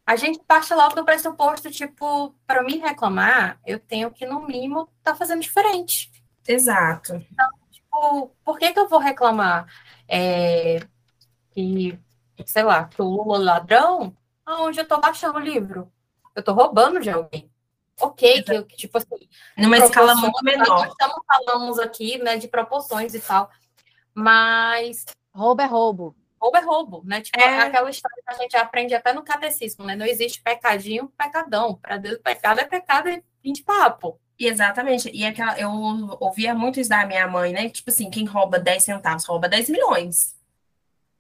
a gente parte logo do pressuposto, tipo, para me reclamar, eu tenho que, no mínimo, estar tá fazendo diferente. Exato. Então, tipo, por que, que eu vou reclamar é, que, sei lá, que o Lula é ladrão, aonde eu estou baixando o livro? Eu estou roubando de alguém. ok, que, que tipo assim. Numa escala muito menor. Estamos falando aqui, né, de proporções e tal. Mas. Roubo é roubo. Roubo é roubo, né? Tipo, é. aquela história que a gente aprende até no catecismo, né? Não existe pecadinho, pecadão. Para Deus, pecado é pecado e fim de papo. Exatamente. E aquela, eu ouvia muito isso da minha mãe, né? Tipo assim, quem rouba 10 centavos rouba 10 milhões.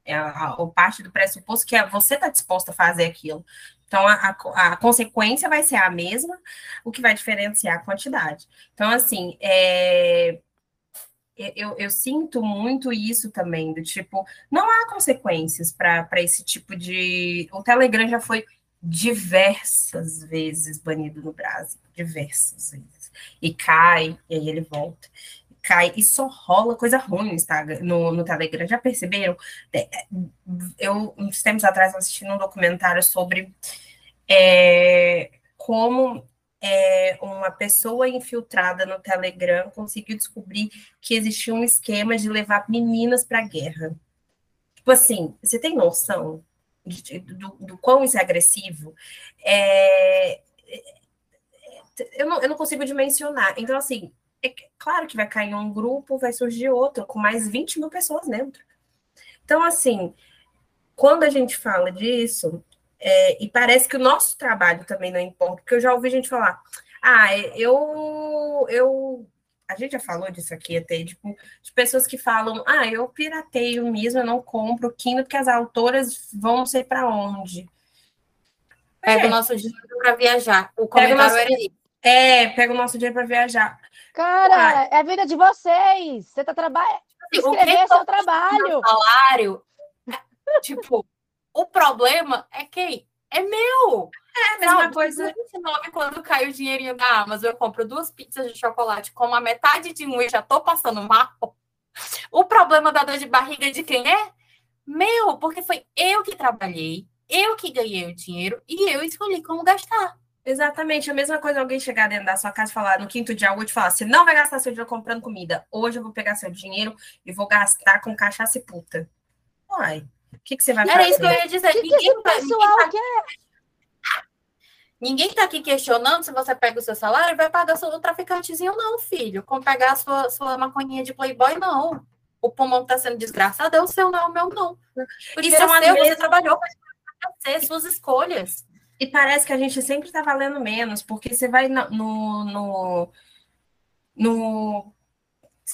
É a, a, parte do pressuposto que é você está disposto a fazer aquilo. Então, a, a, a, consequência vai ser a mesma, o que vai diferenciar a quantidade. Então, assim, é, eu, eu, sinto muito isso também, do tipo, não há consequências para esse tipo de. O Telegram já foi diversas vezes banido no Brasil, diversas vezes. E cai, e aí ele volta. Cai e só rola coisa ruim no Instagram, no, no Telegram. Já perceberam? É, eu, uns tempos atrás, assisti um documentário sobre é, como é, uma pessoa infiltrada no Telegram conseguiu descobrir que existia um esquema de levar meninas para a guerra. Tipo assim, você tem noção de, do, do quão isso é agressivo? É, eu, não, eu não consigo dimensionar. Então, assim, é claro que vai cair um grupo, vai surgir outro, com mais 20 mil pessoas dentro. Então, assim, quando a gente fala disso, é, e parece que o nosso trabalho também não importa, porque eu já ouvi gente falar, ah, eu, eu a gente já falou disso aqui até, tipo, de pessoas que falam, ah, eu pirateio mesmo, eu não compro Kindle, porque as autoras vão não sei para onde. Pega é. o nosso dinheiro para viajar. O comentário nosso... era isso. É, pega o nosso dinheiro para viajar. Cara, ah, é a vida de vocês. Você tá trabalhando. Tipo assim, Escrever seu trabalho. Salário. tipo, o problema é quem? É meu. É a mesma Sabe, coisa. 29, quando cai o dinheirinho da Amazon, eu compro duas pizzas de chocolate com a metade de um e já tô passando mal. O problema da dor de barriga de quem é? Meu, porque foi eu que trabalhei, eu que ganhei o dinheiro e eu escolhi como gastar. Exatamente, a mesma coisa alguém chegar dentro da sua casa e falar no quinto dia algo te falar, você não vai gastar seu dinheiro comprando comida. Hoje eu vou pegar seu dinheiro e vou gastar com cachaça e puta. Uai, o que, que você vai Era fazer? Era isso que eu ia dizer. Que ninguém, que pessoal ninguém, tá, ninguém tá aqui questionando se você pega o seu salário e vai pagar o seu traficantezinho, não, filho. Como pegar a sua, sua maconhinha de playboy, não. O pulmão que tá sendo desgraçado é o seu, não é o meu, não. Porque isso é seu, mesma... você trabalhou para ser suas escolhas. E parece que a gente sempre tá valendo menos, porque você vai no, no, no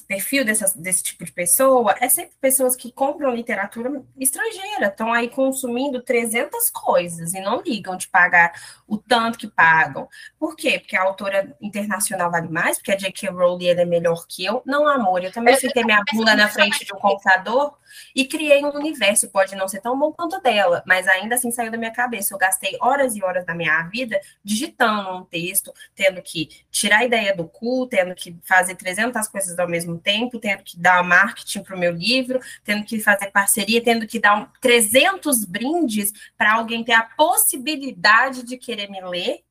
perfil dessa, desse tipo de pessoa é sempre pessoas que compram literatura estrangeira, estão aí consumindo 300 coisas e não ligam de pagar o tanto que pagam. Por quê? Porque a autora internacional vale mais, porque a J.K. Rowling é melhor que eu. Não, amor, eu também fiquei minha bunda na frente de um computador e criei um universo, pode não ser tão bom quanto dela, mas ainda assim saiu da minha cabeça. Eu gastei horas e horas da minha vida digitando um texto, tendo que tirar a ideia do cu, tendo que fazer 300 coisas ao mesmo tempo, tendo que dar marketing para o meu livro, tendo que fazer parceria, tendo que dar um, 300 brindes para alguém ter a possibilidade de querer me ler,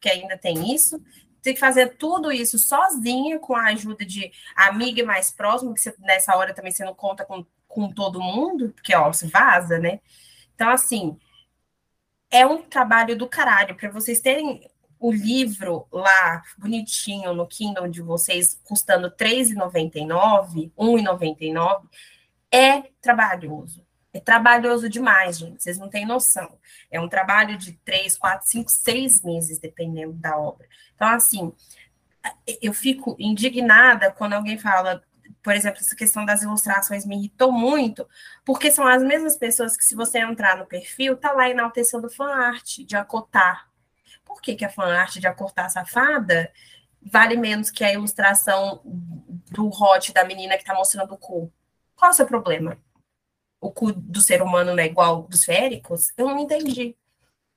que ainda tem isso tem que fazer tudo isso sozinha, com a ajuda de amiga mais próxima, que você, nessa hora também você não conta com com todo mundo, porque, ó, se vaza, né? Então, assim, é um trabalho do caralho, para vocês terem o livro lá, bonitinho, no Kindle de vocês, custando R$ 3,99, R$ 1,99, é trabalhoso. É trabalhoso demais, gente. Vocês não têm noção. É um trabalho de três, quatro, cinco, seis meses, dependendo da obra. Então, assim, eu fico indignada quando alguém fala por exemplo, essa questão das ilustrações me irritou muito, porque são as mesmas pessoas que, se você entrar no perfil, tá lá enaltecendo fanart de acotar. Por que, que a fanart de acotar safada vale menos que a ilustração do hot da menina que tá mostrando o cu? Qual é o seu problema? O cu do ser humano não é igual dos féricos? Eu não entendi.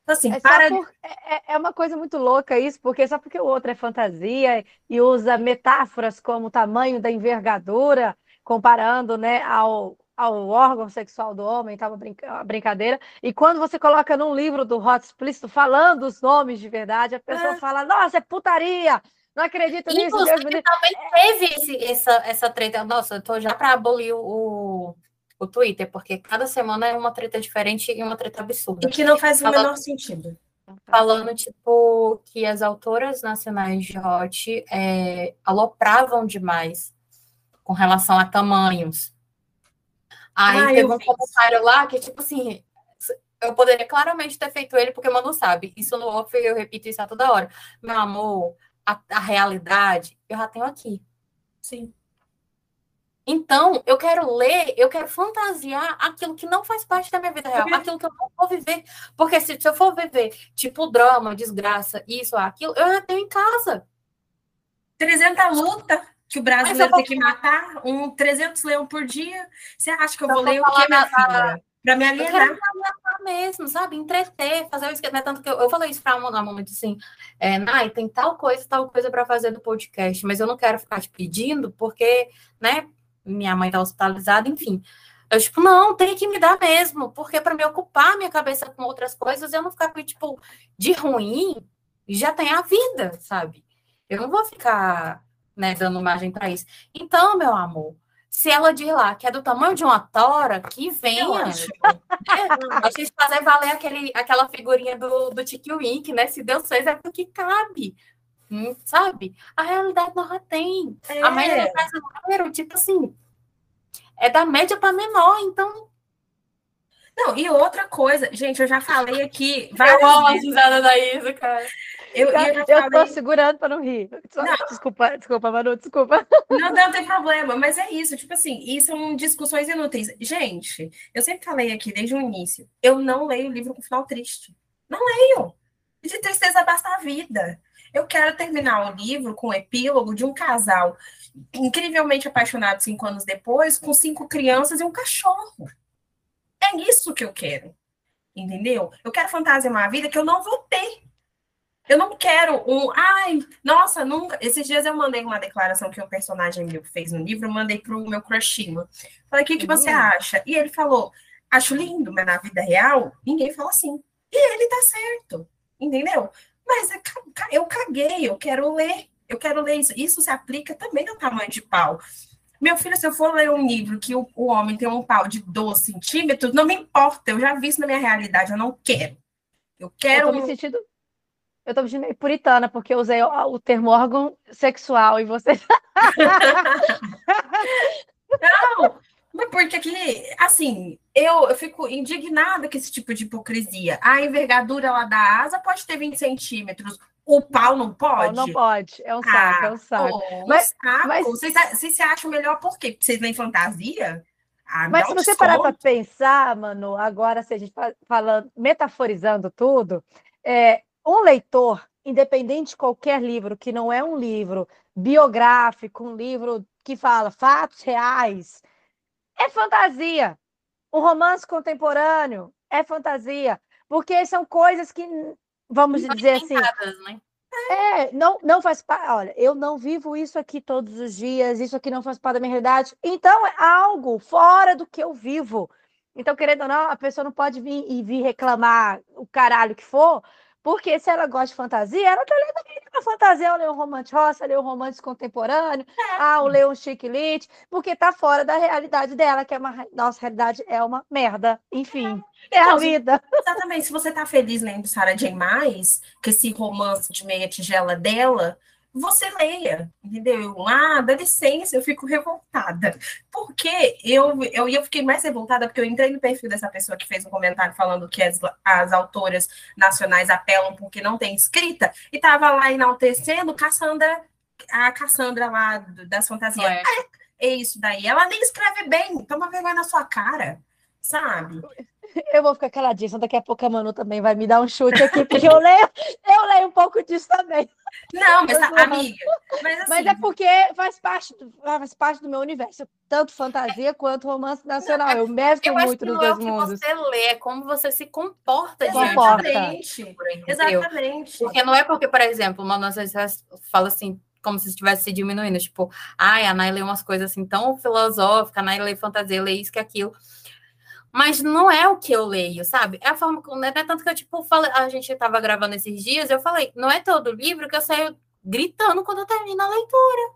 Então, assim, é, para... por... É, é, é, uma coisa muito louca isso, porque só porque o outro é fantasia e usa metáforas como o tamanho da envergadura, comparando né, ao, ao órgão sexual do homem, tá uma, brinca... brincadeira. E quando você coloca num livro do Hot Explícito falando os nomes de verdade, a pessoa é. fala, nossa, é putaria! Não acredito nisso. Inclusive, Deus também teve esse, essa, essa treta. Nossa, eu tô já para abolir o, o Twitter, porque cada semana é uma treta diferente e uma treta absurda. E que não faz o menor sentido. falando, tipo, que as autoras nacionais de hot é, alopravam demais com relação a tamanhos. Aí ah, teve um comentário lá que, tipo assim, eu poderia claramente ter feito ele, porque Manu sabe. Isso no off eu repito isso a toda hora. Meu amor, a, a realidade eu já tenho aqui. Sim. Então, eu quero ler, eu quero fantasiar aquilo que não faz parte da minha vida real, aquilo que eu não vou viver. Porque se, se eu for viver, tipo, drama, desgraça, isso, aquilo, eu já tenho em casa. 300 luta que o brasileiro tem que matar, um 300 leão por dia. Você acha que eu vou ler o quê, minha filha? Para me alienar. Eu quero mesmo, sabe? Entreter, fazer o esquema. É tanto que eu, eu falei isso para a Mona, a Mona disse assim, é, Nai, tem tal coisa, tal coisa para fazer do podcast, mas eu não quero ficar te pedindo, porque, né, minha mãe tá hospitalizada, enfim. Eu, tipo, não, tem que me dar mesmo, porque para me ocupar minha cabeça com outras coisas, eu não ficar, tipo, de ruim, já tem a vida, sabe? Eu não vou ficar, né, dando margem para isso. Então, meu amor, se ela diz lá que é do tamanho de uma tora, que venha. É, a gente fazer valer aquele, aquela figurinha do, do Tiki Wink, né? Se Deus fez, é porque cabe. Hum, sabe? A realidade não tem. É. A média do brasileiro, tipo assim, é da média para menor, então. Não, e outra coisa, gente, eu já falei aqui. Eu amo a risada da Isa, cara. Eu, eu, eu falei... tô segurando para não rir. Não. Desculpa, desculpa, Manu, desculpa. Não, não tem problema, mas é isso, tipo assim, isso são discussões inúteis. Gente, eu sempre falei aqui desde o início, eu não leio livro com final triste. Não leio. De tristeza basta a vida. Eu quero terminar o livro com o epílogo de um casal incrivelmente apaixonado cinco anos depois, com cinco crianças e um cachorro. É isso que eu quero. Entendeu? Eu quero fantasiar uma vida que eu não vou ter. Eu não quero um. Ai, nossa, nunca. Esses dias eu mandei uma declaração que um personagem meu fez no livro, eu mandei pro meu crushinho. Falei, o que, que você uhum. acha? E ele falou: acho lindo, mas na vida real, ninguém fala assim. E ele tá certo. Entendeu? Mas é eu caguei, eu quero ler. Eu quero ler isso. Isso se aplica também ao tamanho de pau. Meu filho, se eu for ler um livro que o, o homem tem um pau de 12 centímetros, não me importa. Eu já vi isso na minha realidade, eu não quero. Eu quero. Eu tô me sentindo eu tô me sentindo meio puritana, porque eu usei o, o termo órgão sexual e você. Não, mas porque aqui, assim, eu, eu fico indignada com esse tipo de hipocrisia. A envergadura lá da asa pode ter 20 centímetros. O pau não pode? Não, não pode, é um saco, ah, é um saco. Pô, mas, saco. mas... Vocês, vocês se acham melhor por quê? Porque vocês nem fantasia? Ah, mas se você parar para pensar, mano, agora se a gente falando, metaforizando tudo, é, um leitor, independente de qualquer livro, que não é um livro biográfico, um livro que fala fatos reais, é fantasia. Um romance contemporâneo é fantasia, porque são coisas que, vamos não dizer assim. Né? É, não, não faz parte. Olha, eu não vivo isso aqui todos os dias, isso aqui não faz parte da minha realidade. Então é algo fora do que eu vivo. Então, querendo ou não, a pessoa não pode vir e vir reclamar o caralho que for, porque se ela gosta de fantasia, ela tá lendo a fantasia, ela lê um romance roça, lê um romance contemporâneo, é. ah, lê um chiquilite, porque tá fora da realidade dela, que é uma nossa realidade é uma merda. Enfim, é, é a vida. Exatamente. Se você tá feliz lendo Sarah J. Mais, que esse romance de meia tigela dela, você leia, entendeu? Ah, dá licença, eu fico revoltada. Porque eu, eu, eu fiquei mais revoltada porque eu entrei no perfil dessa pessoa que fez um comentário falando que as, as autoras nacionais apelam porque não tem escrita, e tava lá enaltecendo Cassandra, a Cassandra lá das fantasias. É. Ah, é isso daí. Ela nem escreve bem, toma vergonha na sua cara, sabe? Eu vou ficar caladíssima, daqui a pouco a Manu também vai me dar um chute aqui, porque eu leio, eu leio um pouco disso também. Não, mas amiga. Mas, assim... mas, é porque faz parte, do, faz parte do meu universo, tanto fantasia quanto romance nacional. Eu mesclo muito nos dois mundos. Não é o que você lê, é como você se comporta Exatamente. Exatamente. Porque não é porque, por exemplo, uma das vezes fala assim, como se estivesse se diminuindo, tipo, ai, a Nay lê umas coisas assim tão filosóficas, a Nay lê fantasia, lê isso que aquilo mas não é o que eu leio, sabe? É a forma como. Não é tanto que eu, tipo, falei, a gente estava gravando esses dias, eu falei, não é todo livro que eu saio gritando quando eu termino a leitura.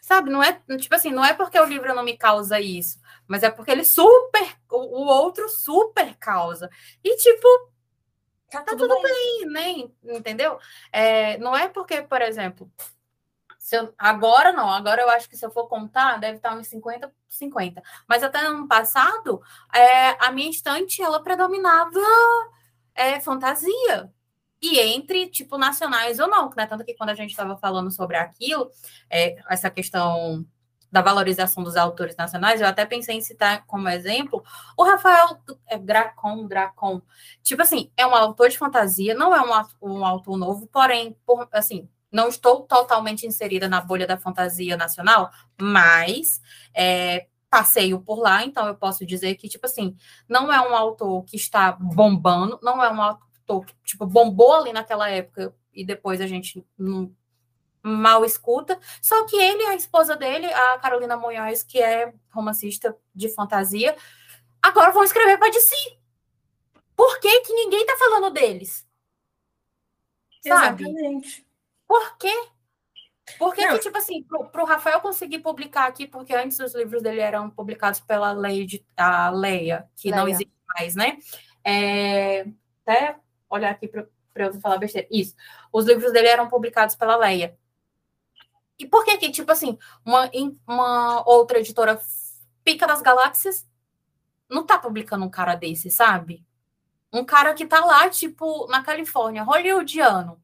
Sabe? Não é, tipo assim, não é porque o livro não me causa isso, mas é porque ele super, o, o outro super causa. E, tipo, tá, tá tudo, tudo bem. bem, né? Entendeu? É, não é porque, por exemplo, eu, agora não, agora eu acho que se eu for contar, deve estar uns 50, 50. Mas até ano passado, é, a minha estante, ela predominava é, fantasia. E entre, tipo, nacionais ou não, né? Tanto que quando a gente estava falando sobre aquilo, é, essa questão da valorização dos autores nacionais, eu até pensei em citar como exemplo o Rafael é, Dracon, Dracon. Tipo assim, é um autor de fantasia, não é um, um autor novo, porém, por, assim, não estou totalmente inserida na bolha da fantasia nacional, mas é, passeio por lá, então eu posso dizer que, tipo assim, não é um autor que está bombando, não é um autor que, tipo, bombou ali naquela época e depois a gente não mal escuta. Só que ele a esposa dele, a Carolina Monhões, que é romancista de fantasia, agora vão escrever para DC. Por que, que ninguém tá falando deles? Sabe? Exatamente. Por quê? Por que, que tipo assim, para o Rafael conseguir publicar aqui, porque antes os livros dele eram publicados pela lei de a Leia, que Leia. não existe mais, né? É, até olhar aqui para eu falar besteira. Isso. Os livros dele eram publicados pela Leia. E por que que, tipo assim, uma, uma outra editora pica das galáxias não tá publicando um cara desse, sabe? Um cara que tá lá, tipo, na Califórnia, hollywoodiano.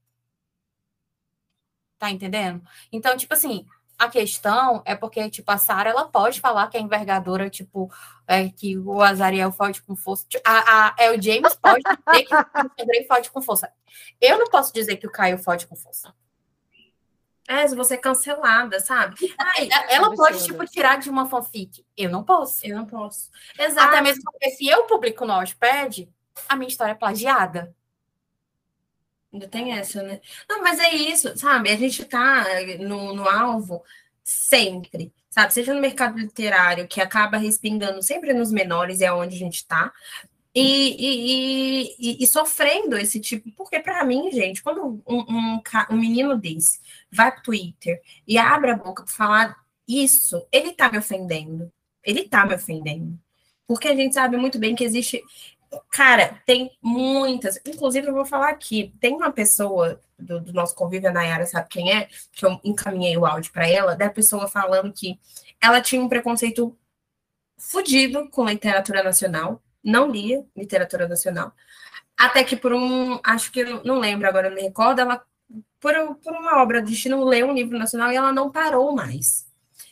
Tá entendendo? Então, tipo assim, a questão é porque, tipo, a Sara, ela pode falar que a envergadura, tipo, é, que o Azariel fode com força. Tipo, a, a, é, o James pode dizer que o Andrei fode com força. Eu não posso dizer que o Caio fode com força. É, se você é cancelada, sabe? Ai, ela absurdo. pode, tipo, tirar de uma fanfic. Eu não posso. Eu não posso. Exato. Até mesmo porque se eu publico no Watchpad, a minha história é plagiada. Ainda tem essa, né? Não, mas é isso, sabe? A gente tá no, no alvo sempre, sabe? Seja no mercado literário, que acaba respingando sempre nos menores, é onde a gente tá, e, e, e, e, sofrendo esse tipo, porque para mim, gente, quando um, um, um, menino desse vai pro Twitter e abre a boca para falar isso, ele tá me ofendendo. Ele tá me ofendendo. Porque a gente sabe muito bem que existe. Cara, tem muitas. Inclusive, eu vou falar aqui: tem uma pessoa do, do nosso convívio, a Nayara sabe quem é, que eu encaminhei o áudio para ela, da pessoa falando que ela tinha um preconceito fudido com literatura nacional não lia literatura nacional. Até que por um, acho que não lembro agora, não me recordo, ela, por, por uma obra de destino, leu um livro nacional e ela não parou mais.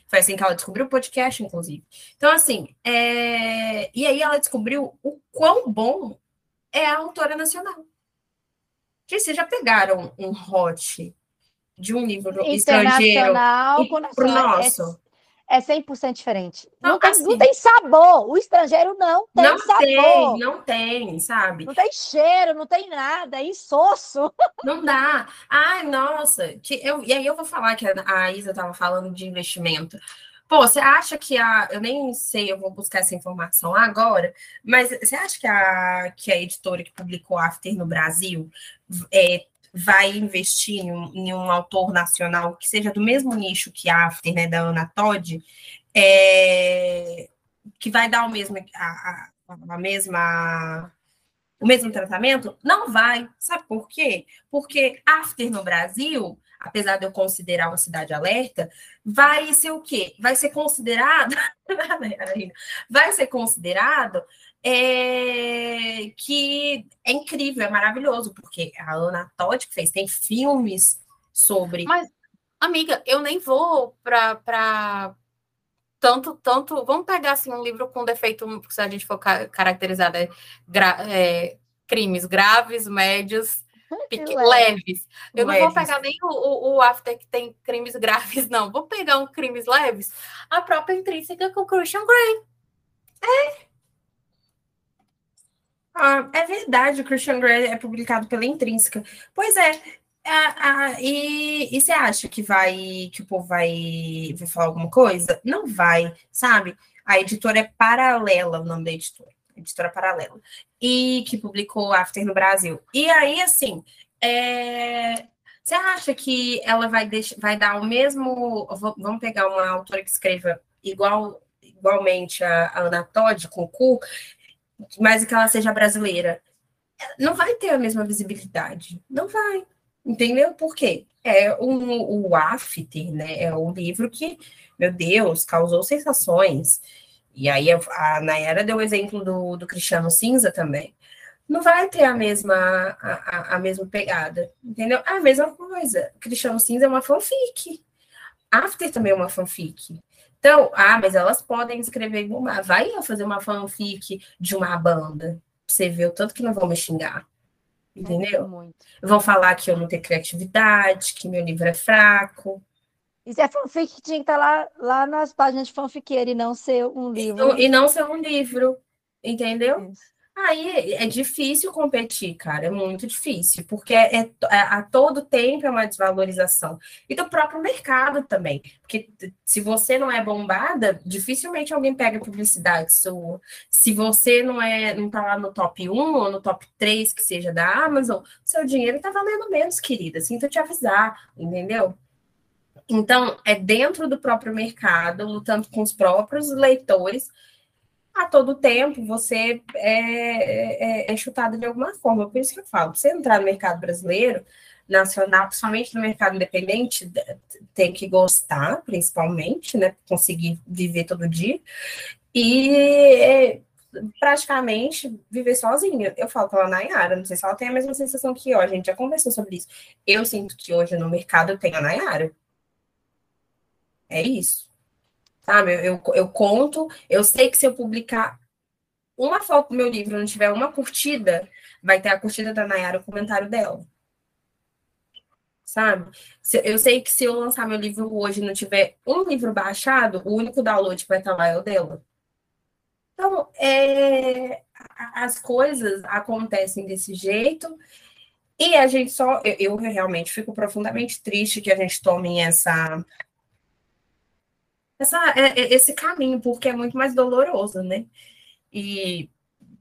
Foi assim que ela descobriu o podcast, inclusive. Então, assim, é... e aí ela descobriu o quão bom é a autora nacional. Gente, vocês já pegaram um hot de um livro estrangeiro para o nosso? É 100% diferente. Não, não, tem, assim, não tem sabor. O estrangeiro não tem não sabor. Tem, não tem, sabe? Não tem cheiro, não tem nada, é insosso. Não dá. Ai, nossa. Que eu, e aí eu vou falar que a Isa estava falando de investimento. Pô, você acha que a. Eu nem sei, eu vou buscar essa informação agora, mas você acha que a, que a editora que publicou After no Brasil é, vai investir em um, em um, autor nacional que seja do mesmo nicho que After, né, da Ana Todd, é, que vai dar o mesmo, a, a, a mesma o mesmo tratamento? Não vai. Sabe por quê? Porque After no Brasil, apesar de eu considerar uma cidade alerta, vai ser o quê? Vai ser considerado. vai ser considerado é, que é incrível, é maravilhoso, porque a Ana Todd que fez, tem filmes sobre. Mas, amiga, eu nem vou para tanto, tanto. Vamos pegar assim um livro com defeito, se a gente for caracterizar é, gra, é, crimes graves, médios, pequ... leves. Eu leves. não vou pegar nem o, o, o, After que tem crimes graves, não. Vou pegar um crimes leves, a própria intrínseca com Christian Grey. É, ah, é verdade, o Christian Grey é publicado pela Intrínseca. Pois é. e, e você acha que vai que o povo vai, vai falar alguma coisa? Não vai, sabe? A editora é Paralela, o nome da editora. Editora Paralela. E que publicou After no Brasil. E aí, assim, é, você acha que ela vai, deixar, vai dar o mesmo. Vamos pegar uma autora que escreva igual, igualmente a, a Ana Todd, com o cu, mas que ela seja brasileira. não vai ter a mesma visibilidade. Não vai. Entendeu? Por quê? É um, o After, né? É um livro que, meu Deus, causou sensações. E aí a Nayara deu o exemplo do, do Cristiano Cinza também. Não vai ter a mesma, a, a, mesma pegada, entendeu? A mesma coisa. Cristiano Cinza é uma fanfic. After também é uma fanfic. Então, ah, mas elas podem escrever uma. Vai eu fazer uma fanfic de uma banda. Pra você ver o tanto que não vão me xingar. Entendeu? Muito. Vão falar que eu não tenho criatividade, que meu livro é fraco. Isso é fanfic que tinha que estar tá lá, lá nas páginas de fanfiqueira e não ser um livro. E, e não ser um livro, entendeu? Isso. Aí é difícil competir, cara, é muito difícil, porque é, é, é, a todo tempo é uma desvalorização. E do próprio mercado também, porque se você não é bombada, dificilmente alguém pega publicidade sua. Se você não é não tá lá no top 1 ou no top 3, que seja da Amazon, seu dinheiro tá valendo menos, querida, sinto te avisar, entendeu? Então, é dentro do próprio mercado, lutando com os próprios leitores, a todo tempo você é, é, é chutado de alguma forma. Por isso que eu falo, você entrar no mercado brasileiro, nacional, principalmente no mercado independente, tem que gostar, principalmente, né? Conseguir viver todo dia. E é, praticamente viver sozinha. Eu falo pela Nayara, não sei se ela tem a mesma sensação que eu, a gente já conversou sobre isso. Eu sinto que hoje no mercado eu tenho a Nayara. É isso. Sabe? Eu, eu, eu conto, eu sei que se eu publicar uma foto do meu livro não tiver uma curtida, vai ter a curtida da Nayara, o comentário dela. Sabe? Eu sei que se eu lançar meu livro hoje e não tiver um livro baixado, o único download que vai estar lá é o dela. Então, é, as coisas acontecem desse jeito e a gente só. Eu, eu realmente fico profundamente triste que a gente tome essa essa, é, é, esse caminho, porque é muito mais doloroso, né? E,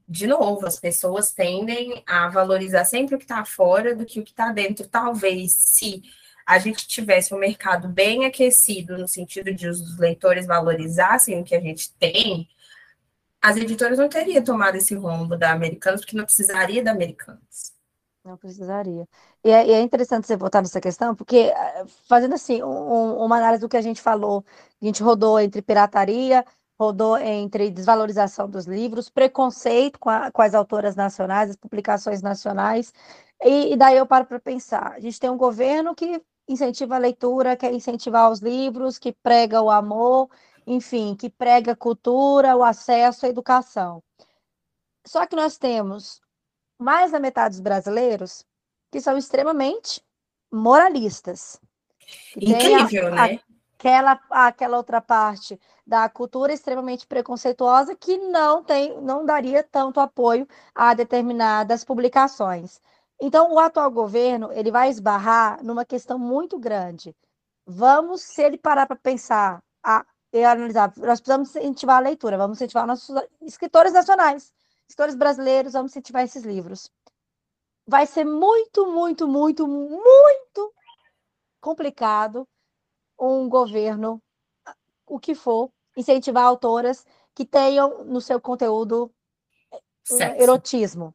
de novo, as pessoas tendem a valorizar sempre o que está fora do que o que está dentro. Talvez, se a gente tivesse um mercado bem aquecido, no sentido de os leitores valorizassem o que a gente tem, as editoras não teriam tomado esse rombo da Americanas, porque não precisaria da Americanas. Não precisaria. E é, e é, interessante você voltar nessa questão, porque eh, fazendo assim, um, uma análise do que a gente falou, a gente rodou entre pirataria, rodou entre desvalorização dos livros, preconceito com, a, com as autoras nacionais, as publicações nacionais, e, e daí eu paro para pensar. A gente tem um governo que incentiva a leitura, quer incentivar os livros, que prega o amor, enfim, que prega a cultura, o acesso à educação. Só que nós temos mais da metade dos brasileiros que são extremamente moralistas. Incrível, a, né? Aquela, aquela outra parte da cultura extremamente preconceituosa que não tem, não daria tanto apoio a determinadas publicações. Então, o atual governo ele vai esbarrar numa questão muito grande. Vamos, se ele parar para pensar a, e analisar, nós precisamos incentivar a leitura, vamos incentivar nossos escritores nacionais, escritores brasileiros, vamos incentivar esses livros vai ser muito, muito, muito, muito complicado um governo, o que for, incentivar autoras que tenham no seu conteúdo um erotismo,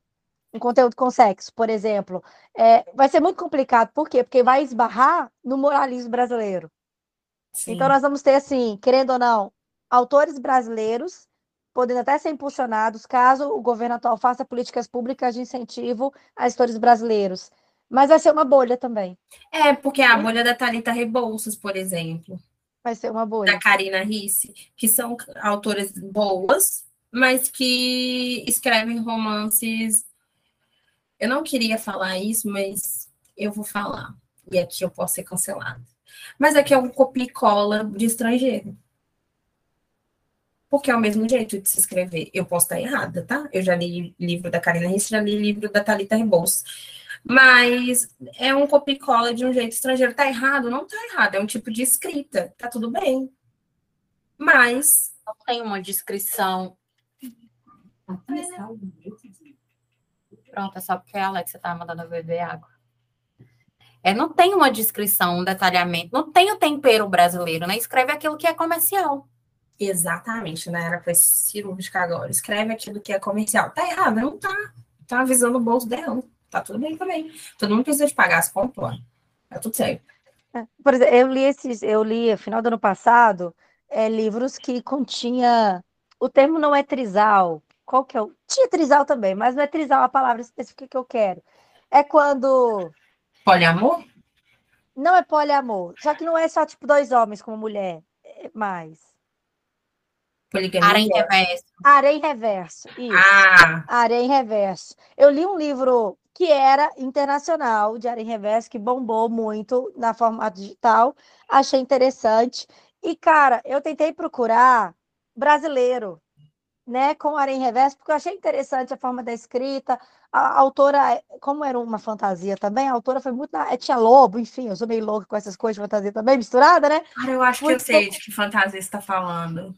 um conteúdo com sexo, por exemplo. É, vai ser muito complicado, por quê? Porque vai esbarrar no moralismo brasileiro. Sim. Então, nós vamos ter, assim, querendo ou não, autores brasileiros podendo até ser impulsionados caso o governo atual faça políticas públicas de incentivo a editores brasileiros. Mas vai ser uma bolha também. É, porque a bolha da Thalita Rebouças, por exemplo. Vai ser uma bolha. Da Karina Risse, que são autoras boas, mas que escrevem romances. Eu não queria falar isso, mas eu vou falar. E aqui eu posso ser cancelada. Mas aqui é um copia e cola de estrangeiro porque é o mesmo jeito de se escrever. Eu posso estar errada, tá? Eu já li livro da Karina Risse, já li livro da Thalita Rebouças. Mas é um copicola de um jeito estrangeiro. Tá errado? Não tá errado. É um tipo de escrita. Tá tudo bem. Mas. Não tem uma descrição. Pronto, é só porque a Alexa tá mandando beber água. É, não tem uma descrição, um detalhamento, não tem o tempero brasileiro, né? Escreve aquilo que é comercial. Exatamente, né? Era foi cirúrgica agora. Escreve aquilo que é comercial. Tá errado? Não tá. tá visando o bolso dela. Tá tudo bem também. Todo mundo precisa de pagar as contas. Tá tudo certo. É, por exemplo, eu li esses, eu li, no final do ano passado, é, livros que continha. O termo não é trisal. Qual que é o. Tinha trisal também, mas não é trisal a palavra específica que eu quero. É quando. Poliamor? Não é poliamor. Só que não é só tipo dois homens com uma mulher. É mais. Poligamia. Arém reverso. Arém reverso. Isso. Ah. Arém reverso. Eu li um livro que era internacional de Arém reverso, que bombou muito na formato digital. Achei interessante. E, cara, eu tentei procurar brasileiro, né, com Arém reverso, porque eu achei interessante a forma da escrita. A autora, como era uma fantasia também, a autora foi muito. Na... Tinha lobo, enfim, eu sou meio louca com essas coisas de fantasia também, misturada, né? Cara, eu acho muito que eu sei de que fantasia você está falando.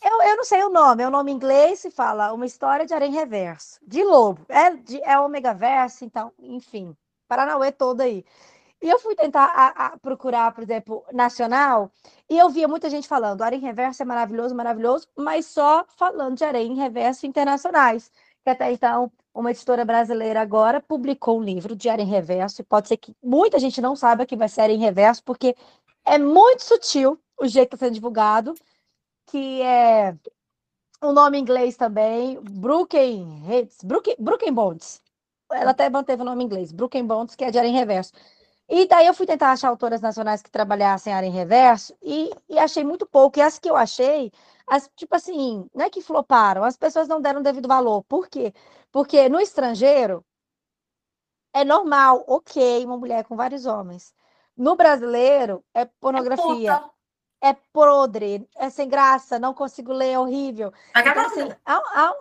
Eu, eu não sei o nome, é o nome em inglês se fala Uma História de Arém Reverso, de Lobo. É, de, é Omega Verso, então, enfim, Paranauê todo aí. E eu fui tentar a, a procurar, por exemplo, nacional, e eu via muita gente falando, Arém Reverso é maravilhoso, maravilhoso, mas só falando de Arém Reverso internacionais. Que até então, uma editora brasileira agora publicou um livro de Arém Reverso, e pode ser que muita gente não saiba que vai ser Arém Reverso, porque é muito sutil o jeito que está sendo divulgado, que é o um nome em inglês também, Brooklyn Hits, Brooklyn, Brooklyn Bonds. Ela até manteve o nome em inglês, Brooklyn Bonds, que é de área em reverso. E daí eu fui tentar achar autoras nacionais que trabalhassem área em reverso e, e achei muito pouco. E as que eu achei, as, tipo assim, não é que floparam, as pessoas não deram devido valor. Por quê? Porque no estrangeiro é normal, ok, uma mulher com vários homens. No brasileiro é pornografia. É é podre, é sem graça, não consigo ler, é horrível. Então, assim, há, há,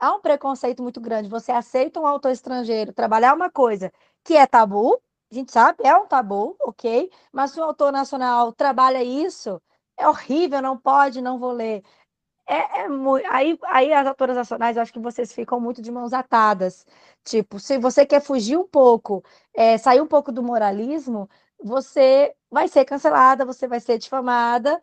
há um preconceito muito grande. Você aceita um autor estrangeiro trabalhar uma coisa que é tabu, a gente sabe, é um tabu, ok? Mas se um autor nacional trabalha isso, é horrível, não pode, não vou ler. É, é muito... aí, aí as autoras nacionais, eu acho que vocês ficam muito de mãos atadas. Tipo, se você quer fugir um pouco, é, sair um pouco do moralismo, você vai ser cancelada, você vai ser difamada,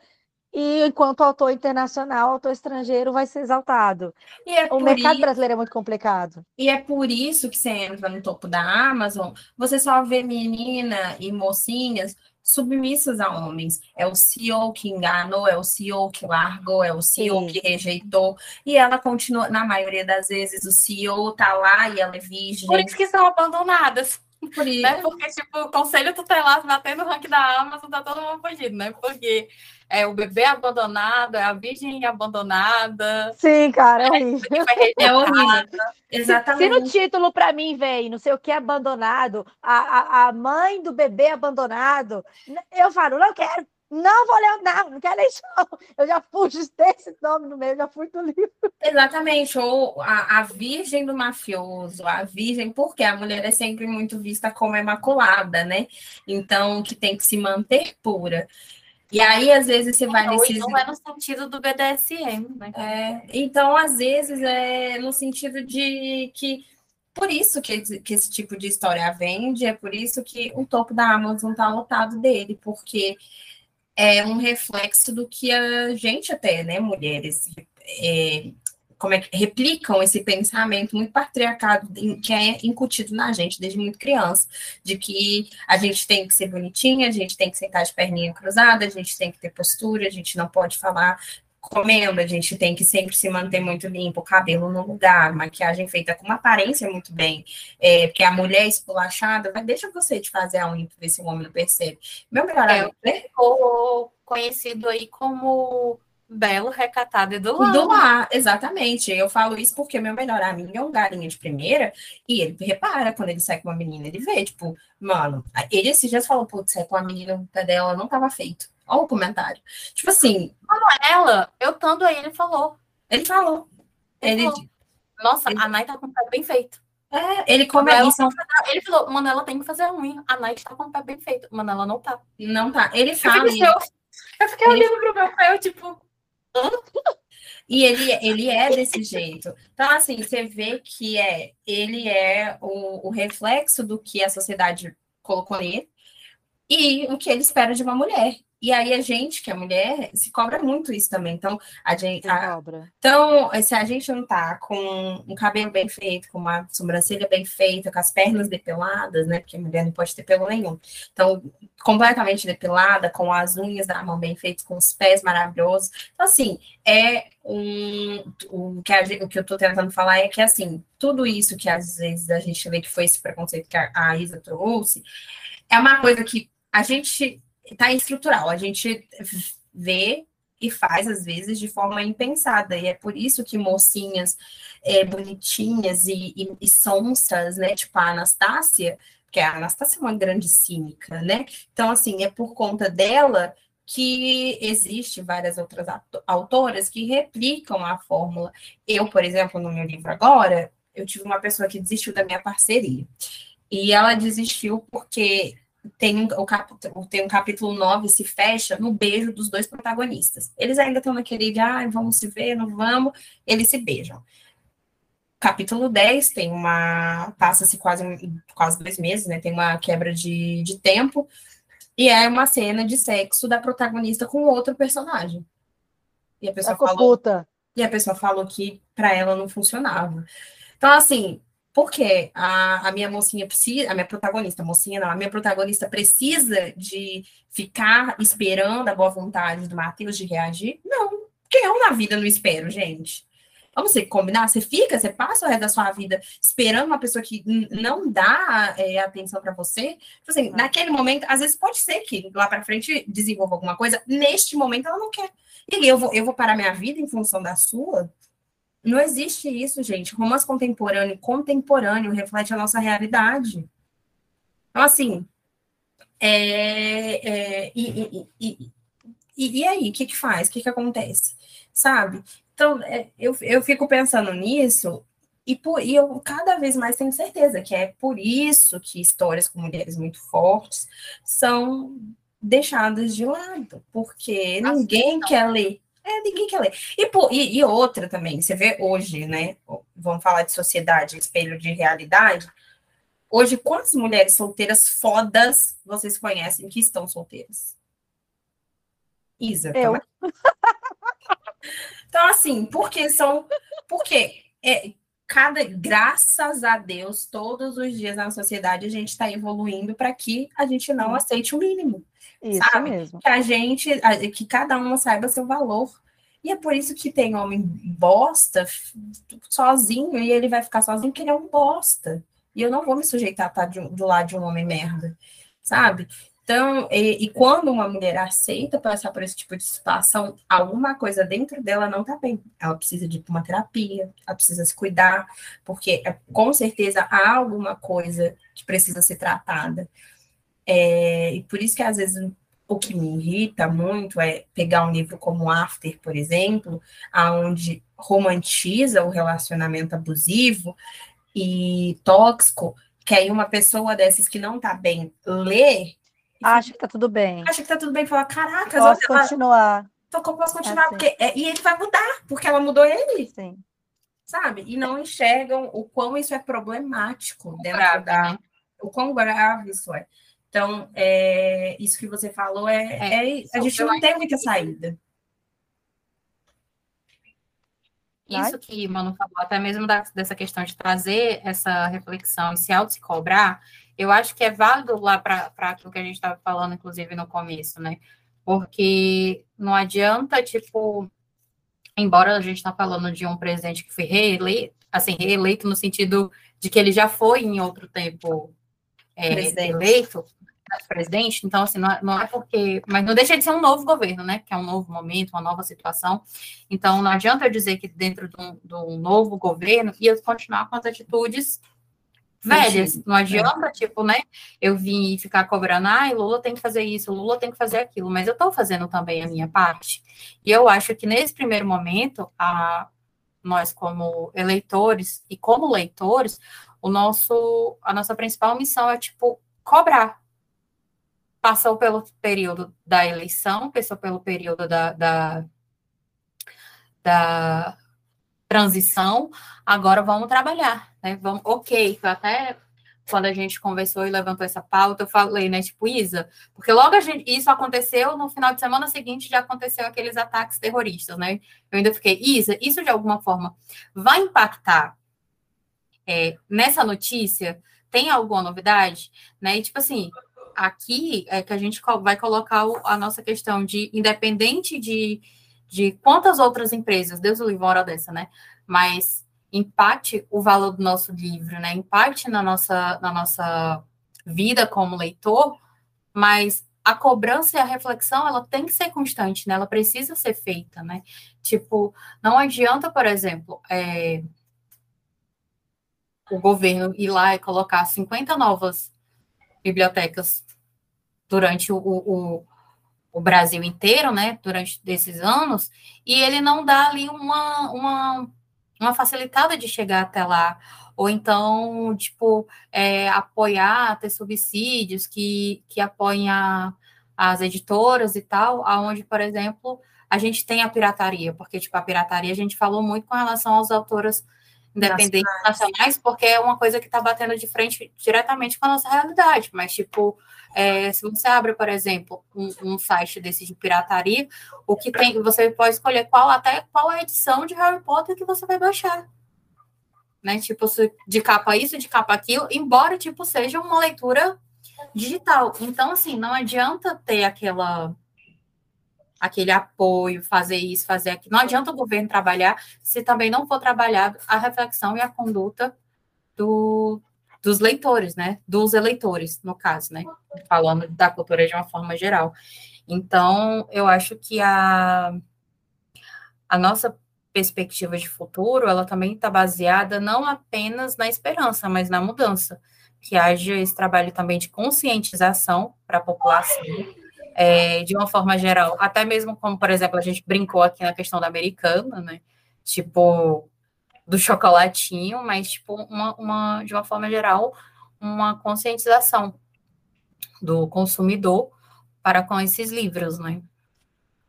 e enquanto autor internacional, autor estrangeiro vai ser exaltado. É o mercado isso... brasileiro é muito complicado. E é por isso que você entra no topo da Amazon, você só vê menina e mocinhas submissas a homens. É o CEO que enganou, é o CEO que largou, é o CEO Sim. que rejeitou. E ela continua, na maioria das vezes, o CEO tá lá e ela é virgem. Por isso que são abandonadas. Por isso. Né? Porque, tipo, o conselho tutelar batendo no ranking da Amazon, tá todo mundo fugindo, né? Porque é o bebê abandonado, é a virgem abandonada. Sim, cara, é horrível. É horrível. Exatamente. Se no título para mim vem, não sei o que, abandonado, a, a, a mãe do bebê abandonado, eu falo, não quero. Não vou ler, não, não quero ler isso, não. Eu já fujo desse nome no meio, já fui do livro. Exatamente, ou a, a virgem do mafioso, a virgem, porque a mulher é sempre muito vista como imaculada, né? Então, que tem que se manter pura. E aí, às vezes, você vai nesse. Não é no sentido do BDSM, né? É, então, às vezes, é no sentido de que. Por isso que, que esse tipo de história vende, é por isso que o topo da Amazon está lotado dele, porque é um reflexo do que a gente até, né, mulheres, é, como é que replicam esse pensamento muito patriarcado que é incutido na gente desde muito criança, de que a gente tem que ser bonitinha, a gente tem que sentar de perninha cruzada, a gente tem que ter postura, a gente não pode falar comendo, a gente tem que sempre se manter muito limpo, cabelo no lugar, maquiagem feita com uma aparência muito bem, é, porque a mulher esculachada, mas deixa você de fazer a unha para ver se o homem não percebe. Meu melhor é, amigo, né? conhecido aí como belo, recatado e do lar. Do lar, exatamente. Eu falo isso porque meu melhor amigo é um galinha de primeira e ele repara quando ele sai com uma menina, ele vê, tipo, mano, ele esses dias falou, putz, sai com a menina, o pé dela não tava feito. Olha o comentário. Tipo assim. ela, eu tando aí, ele falou. Ele falou. Ele, ele falou. Nossa, ele... a Nai tá com o pé bem feito. É, ele come ela, são... Ele falou, mano, ela tem que fazer ruim. A Nai tá com o pé bem feito. Mano, ela não tá. Não tá. Ele fala. Eu fiquei, eu, eu fiquei olhando pro meu pé, eu tipo. E ele, ele é desse jeito. Então, assim, você vê que é, ele é o, o reflexo do que a sociedade colocou nele e o que ele espera de uma mulher. E aí a gente, que é mulher, se cobra muito isso também. Então, a gente. A, então, se a gente não tá com um cabelo bem feito, com uma sobrancelha bem feita, com as pernas depiladas, né? Porque a mulher não pode ter pelo nenhum. Então, completamente depilada, com as unhas da mão bem feitas, com os pés maravilhosos. Então, assim, é um. O que, a, o que eu tô tentando falar é que, assim, tudo isso que às vezes a gente vê que foi esse preconceito que a, a Isa trouxe, é uma coisa que a gente está estrutural. A gente vê e faz, às vezes, de forma impensada. E é por isso que mocinhas é, bonitinhas e, e, e sonsas, né? Tipo a Anastácia, que a Anastácia é uma grande cínica, né? Então, assim, é por conta dela que existe várias outras autoras que replicam a fórmula. Eu, por exemplo, no meu livro agora, eu tive uma pessoa que desistiu da minha parceria. E ela desistiu porque tem, o capítulo, tem um capítulo 9, se fecha no beijo dos dois protagonistas. Eles ainda estão naquele de, ah, vamos se ver, não vamos, eles se beijam. Capítulo 10 tem uma. passa-se quase, quase dois meses, né? Tem uma quebra de, de tempo, e é uma cena de sexo da protagonista com outro personagem. E a pessoa Tá falou. puta. E a pessoa falou que para ela não funcionava. Então, assim, porque a, a minha mocinha precisa, a minha protagonista, a mocinha não, a minha protagonista precisa de ficar esperando a boa vontade do Matheus de reagir? Não, porque eu na vida não espero, gente. Vamos que combinar? Você fica, você passa o resto da sua vida esperando uma pessoa que não dá é, atenção para você. Tipo assim, naquele momento, às vezes pode ser que lá para frente desenvolva alguma coisa, neste momento ela não quer. E aí, eu vou, eu vou parar minha vida em função da sua? Não existe isso, gente. Romance contemporâneo, contemporâneo, reflete a nossa realidade. Então, assim, é, é, e, e, e, e, aí, o que que faz? O que que acontece? Sabe? Então, é, eu, eu fico pensando nisso e, por, e eu cada vez mais tenho certeza que é por isso que histórias com mulheres muito fortes são deixadas de lado, porque ninguém quer ler. É, ninguém quer ler. E, pô, e, e outra também, você vê hoje, né? Vamos falar de sociedade, espelho de realidade. Hoje, quantas mulheres solteiras fodas vocês conhecem que estão solteiras? Isa, Eu. também. Então, assim, porque são. Porque é, cada, graças a Deus, todos os dias na sociedade a gente está evoluindo para que a gente não aceite o mínimo Isso Sabe? mesmo. que a gente, que cada uma saiba seu valor. E é por isso que tem homem bosta sozinho e ele vai ficar sozinho porque ele é um bosta. E eu não vou me sujeitar a estar de um- do lado de um homem merda, sabe? Então, e, e quando uma mulher aceita passar por esse tipo de situação, alguma coisa dentro dela não tá bem. Ela precisa de uma terapia, ela precisa se cuidar, porque é, com certeza há alguma coisa que precisa ser tratada. É, e por isso que às vezes o que me irrita muito é pegar um livro como After, por exemplo, aonde romantiza o relacionamento abusivo e tóxico, que aí uma pessoa dessas que não tá bem lê, Acho que tá tudo bem. acha que tá tudo bem, fala, caraca, Posso ela, continuar. eu posso continuar, Assim. porque é- e ele vai mudar, porque ela mudou ele, Sim. sabe? E não enxergam o quão isso é problemático dentro da, o quão grave isso é. Então, é, isso que você falou é, é- a gente não tem muita saída. Isso que Manu falou, até mesmo da- dessa questão de trazer essa reflexão e se auto se cobrar, eu acho que é válido lá para aquilo que a gente estava falando, inclusive, no começo, né? Porque não adianta, tipo, embora a gente está falando de um presidente que foi reeleito, assim, reeleito no sentido de que ele já foi em outro tempo é, Presidente. Eleito presidente, então assim, não é, não é porque, mas não deixa de ser um novo governo, né, que é um novo momento, uma nova situação, então não adianta eu dizer que dentro de um, de um novo governo ia continuar com as atitudes velhas, não adianta, tipo, né, eu vim ficar cobrando, ai, Lula tem que fazer isso, Lula tem que fazer aquilo, mas eu estou fazendo também a minha parte, e eu acho que nesse primeiro momento, a, nós como eleitores e como leitores, o nosso, a nossa principal missão é, tipo, cobrar, passou pelo período da eleição, passou pelo período da, da, da transição, agora vamos trabalhar, né? Vamos, ok, até quando a gente conversou e levantou essa pauta, eu falei, né, tipo, Isa, porque logo a gente, isso aconteceu, no final de semana seguinte já aconteceu aqueles ataques terroristas, né? Eu ainda fiquei, Isa, isso de alguma forma vai impactar é, nessa notícia? Tem alguma novidade? Né? E, tipo assim, aqui é que a gente vai colocar a nossa questão de independente de, de quantas outras empresas, Deus o livre uma hora dessa, né? Mas impacte o valor do nosso livro, né? Impacte na nossa, na nossa vida como leitor, mas a cobrança e a reflexão, ela tem que ser constante, né? Ela precisa ser feita, né? Tipo, não adianta, por exemplo, é, o governo ir lá e colocar 50 novas bibliotecas durante o, o, o Brasil inteiro, né? Durante esses anos, e ele não dá ali uma, uma uma facilitada de chegar até lá, ou então, tipo, é, apoiar, ter subsídios que, que apoiem a, as editoras e tal, aonde, por exemplo, a gente tem a pirataria, porque, tipo, a pirataria a gente falou muito com relação às autoras independentes nacionais, porque é uma coisa que está batendo de frente diretamente com a nossa realidade, mas, tipo, é, se você abre, por exemplo, um, um, site desse de pirataria, o que tem, você pode escolher qual até qual é a edição de Harry Potter que você vai baixar. Né? Tipo, de capa isso, de capa aquilo, embora tipo seja uma leitura digital. Então, assim, não adianta ter aquela aquele apoio, fazer isso, fazer aquilo. Não adianta o governo trabalhar se também não for trabalhado a reflexão e a conduta do, dos leitores, né? Dos eleitores, no caso, né? Falando da cultura de uma forma geral. Então, eu acho que a, a nossa perspectiva de futuro, ela também está baseada não apenas na esperança, mas na mudança. Que haja esse trabalho também de conscientização para a população, é, de uma forma geral, até mesmo como, por exemplo, a gente brincou aqui na questão da americana, né? Tipo, do chocolatinho, mas tipo uma, uma, de uma forma geral uma conscientização do consumidor para com esses livros, né?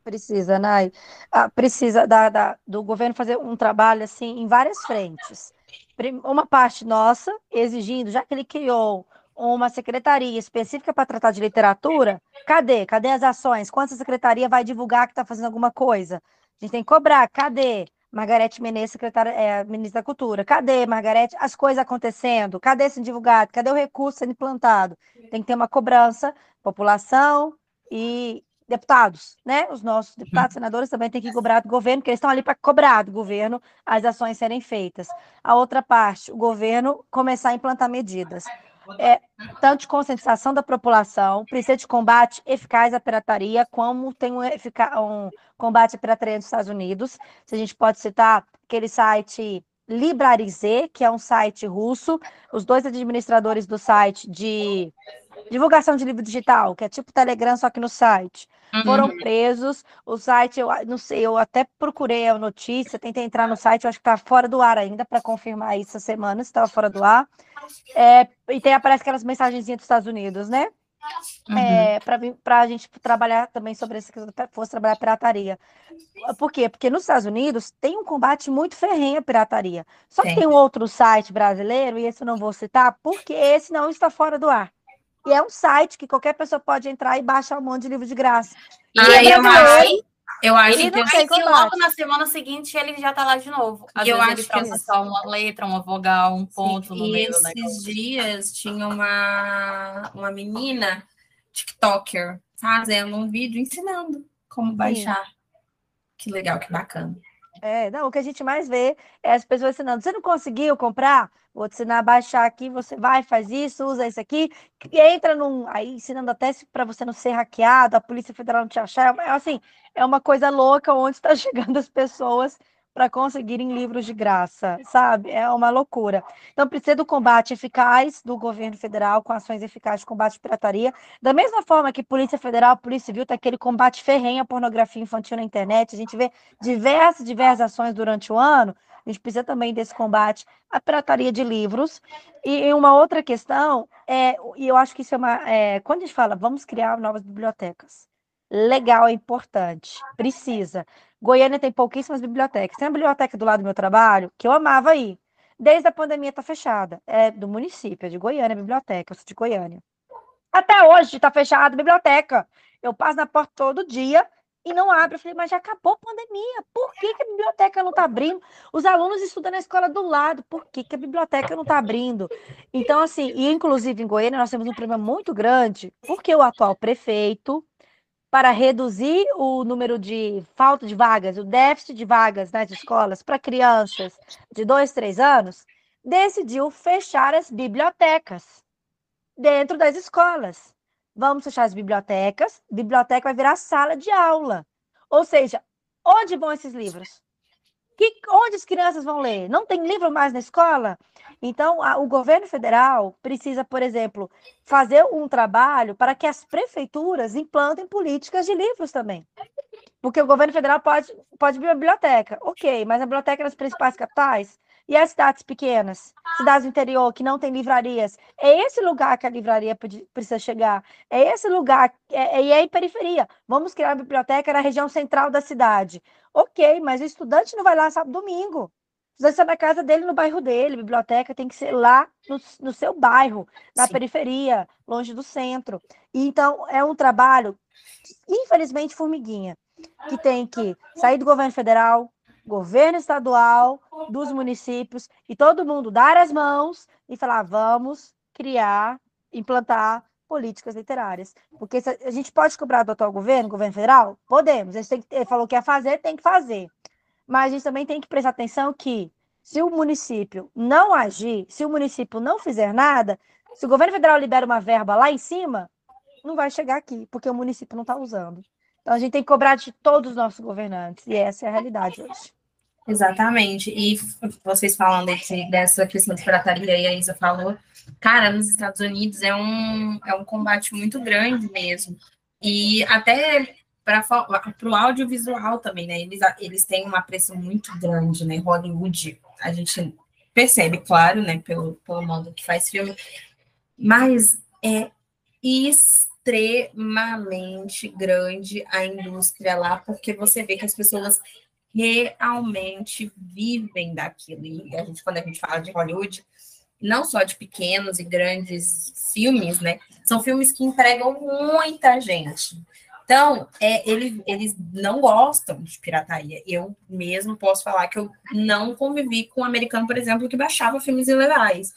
Precisa, Nai. Ah, precisa da, da, do governo fazer um trabalho assim em várias frentes. Uma parte nossa, exigindo, já que ele criou uma secretaria específica para tratar de literatura, cadê? Cadê as ações? Quando essa secretaria vai divulgar que está fazendo alguma coisa? A gente tem que cobrar, cadê? Margarete Menezes, secretária, é, ministra da Cultura. Cadê, Margarete, as coisas acontecendo? Cadê sendo divulgado? Cadê o recurso sendo implantado? Tem que ter uma cobrança, população e deputados, né? Os nossos deputados, senadores também têm que cobrar do governo, porque eles estão ali para cobrar do governo as ações serem feitas. A outra parte, o governo começar a implantar medidas é, tanto de conscientização da população, precisa de combate eficaz à pirataria, como tem um, um combate à pirataria nos Estados Unidos. Se a gente pode citar aquele site Librarize, que é um site russo, os dois administradores do site de divulgação de livro digital, que é tipo Telegram, só que no site, uhum. foram presos. O site, eu não sei, eu até procurei a notícia, tentei entrar no site, eu acho que está fora do ar ainda, para confirmar isso essa semana, se estava fora do ar. É, e tem, aparece aquelas mensagenzinhas dos Estados Unidos, né? Uhum. É, para a gente trabalhar também sobre esse fosse trabalhar pirataria. Por quê? Porque nos Estados Unidos tem um combate muito ferrenho à pirataria. Só que tem um outro site brasileiro, e esse eu não vou citar, porque esse não está fora do ar. E é um site que qualquer pessoa pode entrar e baixar um monte de livro de graça. E ah, é eu acho, eu acho que, que logo na semana seguinte ele já está lá de novo. Às eu vezes acho ele troca só uma letra, uma vogal, um ponto Sim, no meio negócio. Esses dias tinha uma, uma menina, TikToker, fazendo um vídeo ensinando como baixar. Sim. Que legal, que bacana. É, não, o que a gente mais vê é as pessoas ensinando. Você não conseguiu comprar? Vou te ensinar a baixar aqui, você vai, faz isso, usa isso aqui, entra num. Aí ensinando até para você não ser hackeado, a Polícia Federal não te achar. É, assim, é uma coisa louca onde está chegando as pessoas para conseguirem livros de graça, sabe? É uma loucura. Então, precisa do combate eficaz do governo federal, com ações eficazes de combate à pirataria. Da mesma forma que Polícia Federal, Polícia Civil, tem aquele combate ferrenho à pornografia infantil na internet. A gente vê diversas, diversas ações durante o ano. A gente precisa também desse combate à pirataria de livros. E uma outra questão, é, e eu acho que isso é uma. É, quando a gente fala, vamos criar novas bibliotecas. Legal, é importante, precisa. Goiânia tem pouquíssimas bibliotecas. Tem a biblioteca do lado do meu trabalho, que eu amava ir. desde a pandemia está fechada. É do município, é de Goiânia, a biblioteca, eu sou de Goiânia. Até hoje está fechada a biblioteca. Eu passo na porta todo dia e não abre. Eu falei, mas já acabou a pandemia. Por que, que a biblioteca não está abrindo? Os alunos estudam na escola do lado. Por que, que a biblioteca não está abrindo? Então, assim, e inclusive em Goiânia nós temos um problema muito grande, porque o atual prefeito, para reduzir o número de falta de vagas, o déficit de vagas nas escolas para crianças de dois, três anos, decidiu fechar as bibliotecas dentro das escolas. Vamos fechar as bibliotecas, biblioteca vai virar sala de aula. Ou seja, onde vão esses livros? Que, onde as crianças vão ler? Não tem livro mais na escola? Então, a, o governo federal precisa, por exemplo, fazer um trabalho para que as prefeituras implantem políticas de livros também. Porque o governo federal pode, pode biblioteca, ok, mas a biblioteca nas principais capitais e as cidades pequenas, cidades do interior que não tem livrarias, é esse lugar que a livraria precisa chegar. É esse lugar, é, é, e é em periferia. Vamos criar uma biblioteca na região central da cidade. Ok, mas o estudante não vai lá sábado domingo. O estudante está na casa dele, no bairro dele. A biblioteca tem que ser lá no, no seu bairro, na Sim. periferia, longe do centro. E, então, é um trabalho, infelizmente, formiguinha, que tem que sair do governo federal, governo estadual, dos municípios e todo mundo dar as mãos e falar: vamos criar, implantar políticas literárias. Porque a gente pode cobrar do atual governo, governo federal? Podemos. A gente ele falou que ia fazer, tem que fazer. Mas a gente também tem que prestar atenção que, se o município não agir, se o município não fizer nada, se o governo federal libera uma verba lá em cima, não vai chegar aqui, porque o município não está usando. Então a gente tem que cobrar de todos os nossos governantes, e essa é a realidade hoje. Exatamente. E vocês falando desse, dessa questão de pirataria, e a Isa falou, cara, nos Estados Unidos é um, é um combate muito grande mesmo. E até para o audiovisual também, né? Eles, eles têm uma pressão muito grande, né? Hollywood, a gente percebe, claro, né? Pelo, pelo modo que faz filme, mas é extremamente grande a indústria lá, porque você vê que as pessoas realmente vivem daquilo. E a gente, quando a gente fala de Hollywood, não só de pequenos e grandes filmes, né? São filmes que empregam muita gente. Então, é, ele, eles não gostam de pirataria. Eu mesmo posso falar que eu não convivi com um americano, por exemplo, que baixava filmes ilegais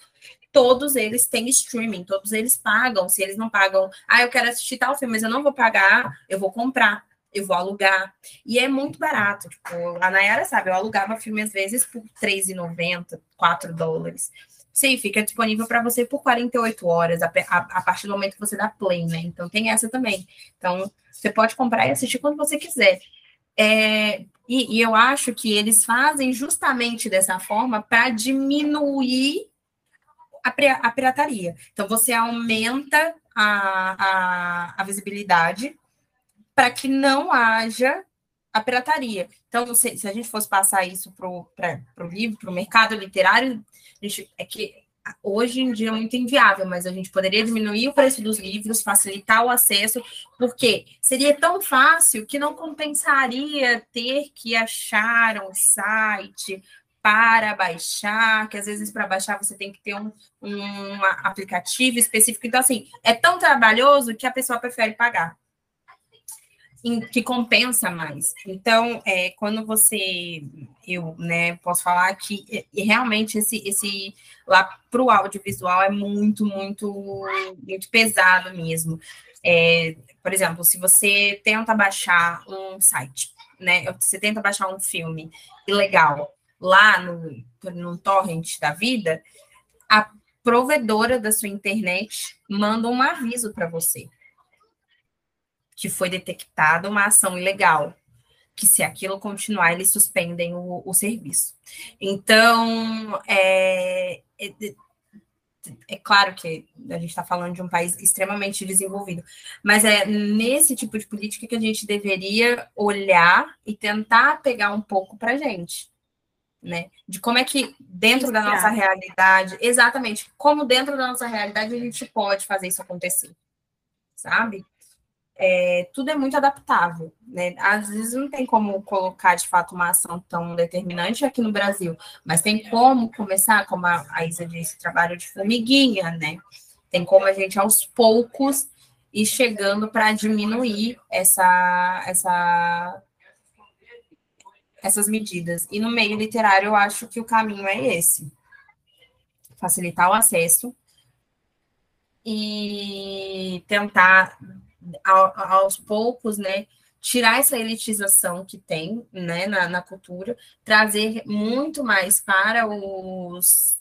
todos eles têm streaming, todos eles pagam. Se eles não pagam, ah, eu quero assistir tal filme, mas eu não vou pagar, eu vou comprar, eu vou alugar. E é muito barato. Tipo, a Nayara sabe, eu alugava filme às vezes por R$3,90, 4 dólares. Sim, fica disponível para você por 48 horas, a, a, a, partir do momento que você dá play, né? Então tem essa também. Então, você pode comprar e assistir quando você quiser. É, e, e eu acho que eles fazem justamente dessa forma para diminuir a, a pirataria. Então, você aumenta a, a, a visibilidade para que não haja a pirataria. Então, se, se a gente fosse passar isso para o livro, para o mercado literário, gente, é que hoje em dia é muito inviável, mas a gente poderia diminuir o preço dos livros, facilitar o acesso, porque seria tão fácil que não compensaria ter que achar um site, para baixar, que às vezes para baixar você tem que ter um, um aplicativo específico. Então, assim, é tão trabalhoso que a pessoa prefere pagar, que compensa mais. Então, é, quando você, eu, né, posso falar que realmente esse, esse lá para o audiovisual é muito, muito, muito pesado mesmo. É, por exemplo, se você tenta baixar um site, né, você tenta baixar um filme ilegal, lá no, no torrent da vida, a provedora da sua internet manda um aviso para você que foi detectada uma ação ilegal, que se aquilo continuar, eles suspendem o, o serviço. Então, é, é, é, claro que a gente está falando de um país extremamente desenvolvido, mas é nesse tipo de política que a gente deveria olhar e tentar pegar um pouco para a gente né? De como é que dentro da nossa realidade, exatamente, como dentro da nossa realidade a gente pode fazer isso acontecer, sabe? é, tudo é muito adaptável, né? Às vezes não tem como colocar de fato uma ação tão determinante aqui no Brasil, mas tem como começar, como a, a Isa disse, trabalho de formiguinha, né? Tem como a gente aos poucos ir chegando para diminuir essa, essa, essas medidas. E no meio literário, eu acho que o caminho é esse: facilitar o acesso e tentar aos poucos, né, tirar essa elitização que tem, né, na, na cultura, trazer muito mais para os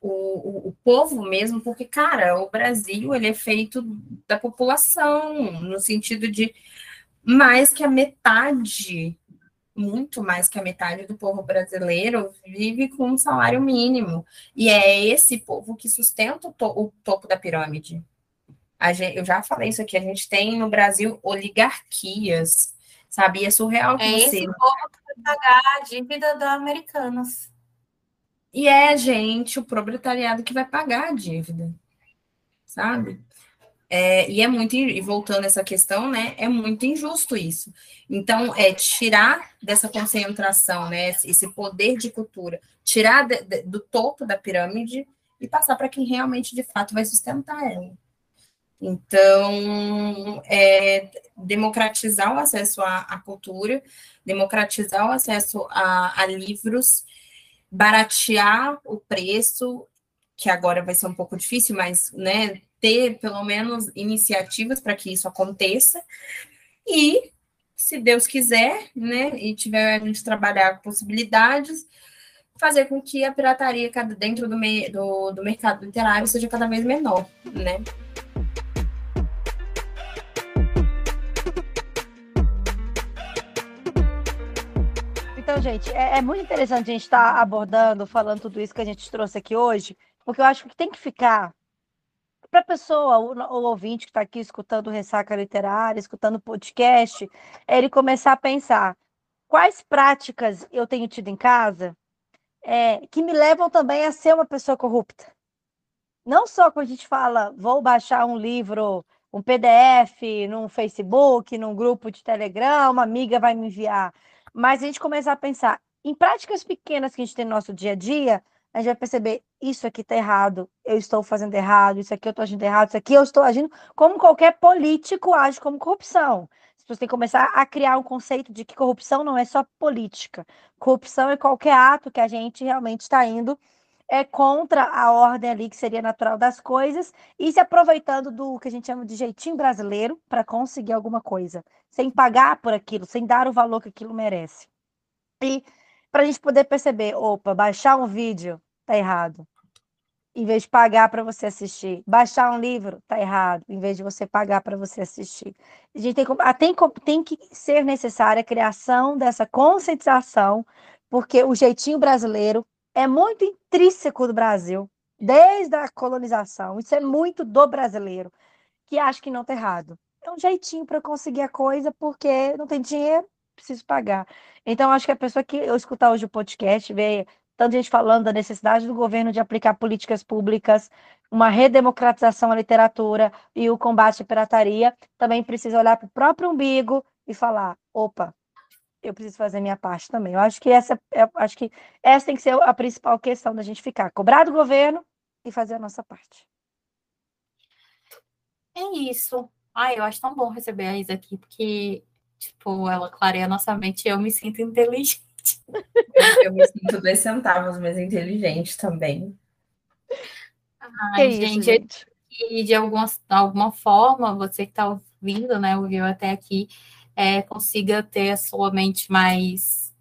o, o, o, povo mesmo, porque, cara, o Brasil ele é feito da população, no sentido de mais que a metade, muito mais que a metade do povo brasileiro vive com um salário mínimo. E é esse povo que sustenta o, to o topo da pirâmide. Gente, eu já falei isso aqui, a gente tem no Brasil oligarquias, sabe? E é surreal que é você... esse povo que vai pagar a dívida dos americanos. E é a gente, o proletariado, que vai pagar a dívida, sabe? É, e é muito, e voltando essa questão, né, é muito injusto isso. Então, é tirar dessa concentração, né, esse poder de cultura, tirar de, de, do topo da pirâmide e passar para quem realmente, de fato, vai sustentar ela. Então, é, democratizar o acesso à, à, cultura, democratizar o acesso a, a livros, baratear o preço, que agora vai ser um pouco difícil, mas né, ter pelo menos iniciativas para que isso aconteça. E, se Deus quiser, né, e tiver a gente trabalhar possibilidades, fazer com que a pirataria dentro do, do, do mercado literário seja cada vez menor, né? Então, gente, é, é muito interessante a gente estar tá abordando, falando tudo isso que a gente trouxe aqui hoje, porque eu acho que tem que ficar para a pessoa, o, o, ouvinte que está aqui escutando Ressaca Literária, escutando podcast, é ele começar a pensar quais práticas eu tenho tido em casa é, que me levam também a ser uma pessoa corrupta. Não só quando a gente fala, vou baixar um livro, um PDF num Facebook, num grupo de Telegram, uma amiga vai me enviar mas a gente começar a pensar em práticas pequenas que a gente tem no nosso dia a dia, a gente vai perceber isso aqui está errado, eu estou fazendo errado, isso aqui eu estou agindo errado, isso aqui eu estou agindo como qualquer político age como corrupção. As pessoas têm que começar a criar um conceito de que corrupção não é só política. Corrupção é qualquer ato que a gente realmente está indo é contra a ordem ali que seria natural das coisas e se aproveitando do que a gente chama de jeitinho brasileiro para conseguir alguma coisa, sem pagar por aquilo, sem dar o valor que aquilo merece. E para a gente poder perceber, opa, baixar um vídeo tá errado. Em vez de pagar para você assistir, baixar um livro tá errado, em vez de você pagar para você assistir. A gente tem, ah, tem, tem que ser necessária a criação dessa conscientização, porque o jeitinho brasileiro é muito intrínseco do Brasil, desde a colonização. Isso é muito do brasileiro, que acha que não está errado. É um jeitinho para conseguir a coisa, porque não tem dinheiro, preciso pagar. Então, acho que a pessoa que eu escutar hoje o podcast, vê tanta gente falando da necessidade do governo de aplicar políticas públicas, uma redemocratização à literatura e o combate à pirataria, também precisa olhar para o próprio umbigo e falar: opa, eu preciso fazer minha parte também. Eu acho que essa, é, acho que essa tem que ser a principal questão da gente ficar, cobrar do governo e fazer a nossa parte. É isso. Ai, eu acho tão bom receber a Isa aqui, porque, tipo, ela clareia a nossa mente e eu me sinto inteligente. Eu me sinto dois centavos, mas inteligente também. Ai, que gente, isso, gente. E de alguma, alguma forma, você que está ouvindo, né, ouviu até aqui, é, consiga ter a sua mente mais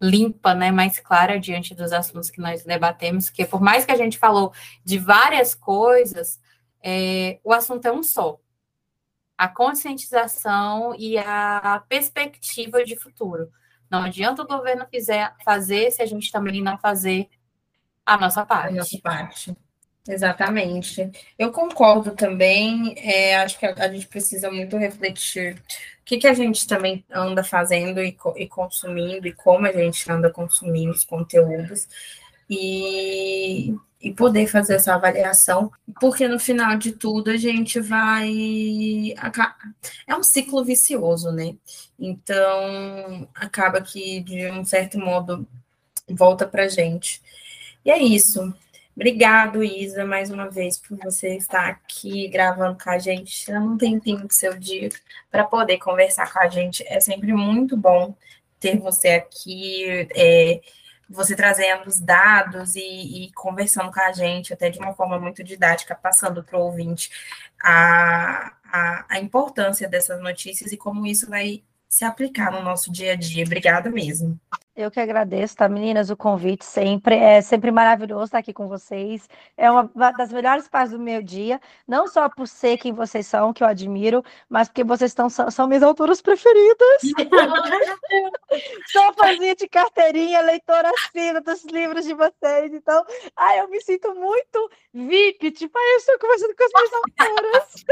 limpa, né, mais clara diante dos assuntos que nós debatemos, que por mais que a gente falou de várias coisas, é, o assunto é um só. A conscientização e a perspectiva de futuro. Não adianta o governo fizer, fazer se a gente também não fazer a nossa parte. A nossa parte. Exatamente. Eu concordo também. É, acho que a, a, gente precisa muito refletir o que, que a gente também anda fazendo e, e, consumindo e como a gente anda consumindo os conteúdos. E e poder fazer essa avaliação, porque no final de tudo a gente vai. É um ciclo vicioso, né? Então, acaba que, de um certo modo, volta para gente. E é isso. Obrigado, Isa, mais uma vez, por você estar aqui gravando com a gente. Não tenho tempo do seu dia para poder conversar com a gente. É sempre muito bom ter você aqui. É, você trazendo os dados e, e, conversando com a gente, até de uma forma muito didática, passando para o ouvinte a, a, a, importância dessas notícias e como isso vai se aplicar no nosso dia a dia. Obrigada mesmo. Eu que agradeço, tá, meninas, o convite sempre. É sempre maravilhoso estar aqui com vocês. É uma das melhores partes do meu dia, não só por ser quem vocês são, que eu admiro, mas porque vocês estão, são, são minhas autoras preferidas. sou fãzinha de carteirinha, leitora assina dos livros de vocês. Então, ai, eu me sinto muito VIP, tipo, ai, eu estou conversando com as minhas autoras.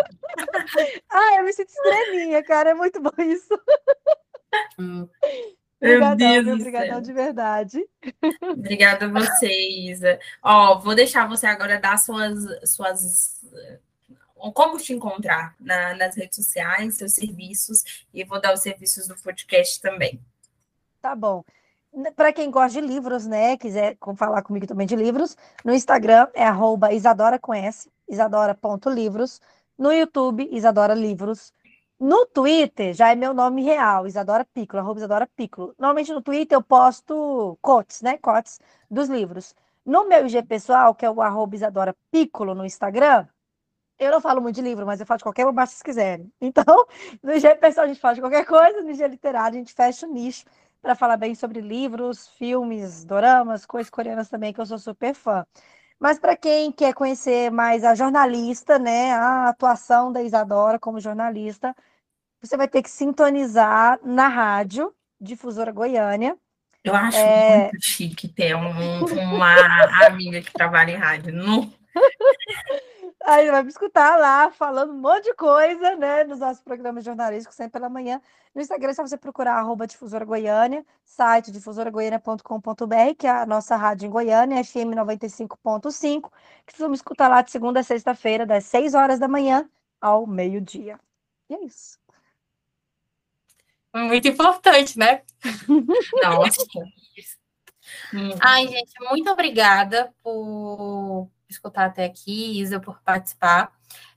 ai, eu me sinto estrelinha, cara, é muito bom isso. Hum. Obrigadão, obrigadão de verdade. Obrigada a você, Isa. Ó, vou deixar você agora dar suas, suas como te encontrar na, nas redes sociais, seus serviços, e vou dar os serviços do podcast também. Tá bom. Para quem gosta de livros, né, quiser falar comigo também de livros, no Instagram é arroba Isadora com S, isadora.livros, no YouTube, Isadora Livros, no Twitter já é meu nome real, Isadora Piccolo, arroba Isadora Piccolo. Normalmente no Twitter eu posto cotes, né? Cotes dos livros. No meu IG pessoal, que é o arroba Isadora Piccolo no Instagram, eu não falo muito de livro, mas eu falo de qualquer bobagem que vocês quiserem. Então, no IG pessoal a gente fala de qualquer coisa, no IG literário a gente fecha o nicho para falar bem sobre livros, filmes, doramas, coisas coreanas também, que eu sou super fã. Mas para quem quer conhecer mais a jornalista, né, a atuação da Isadora como jornalista, você vai ter que sintonizar na rádio Difusora Goiânia. Eu acho é... muito chique ter um, uma amiga que trabalha em rádio. Não... Aí vai me escutar lá falando um monte de coisa, né? Nos nossos programas jornalísticos, sempre pela manhã. No Instagram é só você procurar arroba Difusora Goiânia, site difusoragoiânia.com.br, que é a nossa rádio em Goiânia, FM 95.5, que vocês vão me escutar lá de segunda a sexta-feira, das 6 horas da manhã ao meio-dia. E é isso. Muito importante, né? Nossa. Ai, gente, muito obrigada por escutar até aqui, Isa, por participar.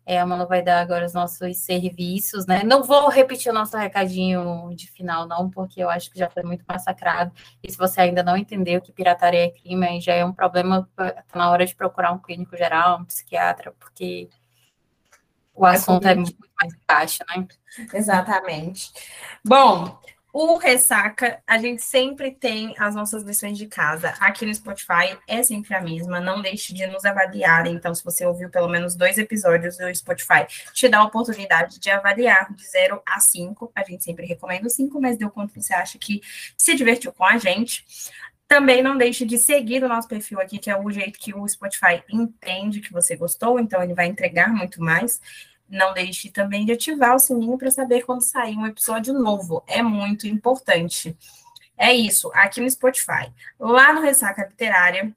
É, a Manu vai dar agora os nossos serviços, né? Não vou repetir o nosso recadinho de final, não, porque eu acho que já foi muito massacrado. E se você ainda não entendeu que pirataria é crime, aí já é um problema, tá na hora de procurar um clínico geral, um psiquiatra, porque o é assunto é, é muito mais baixo, né? Exatamente. Bom, o Ressaca, a gente sempre tem as nossas lições de casa. Aqui no Spotify é sempre a mesma. Não deixe de nos avaliar. Então, se você ouviu pelo menos dois episódios do Spotify, te dá a oportunidade de avaliar de 0 a 5. A gente sempre recomenda 5, mas deu quanto você acha que se divertiu com a gente. Também não deixe de seguir o nosso perfil aqui, que é o jeito que o Spotify entende que você gostou, então ele vai entregar muito mais. Não deixe também de ativar o sininho para saber quando sair um episódio novo. É muito importante. É isso, aqui no Spotify. Lá no Ressaca Literária,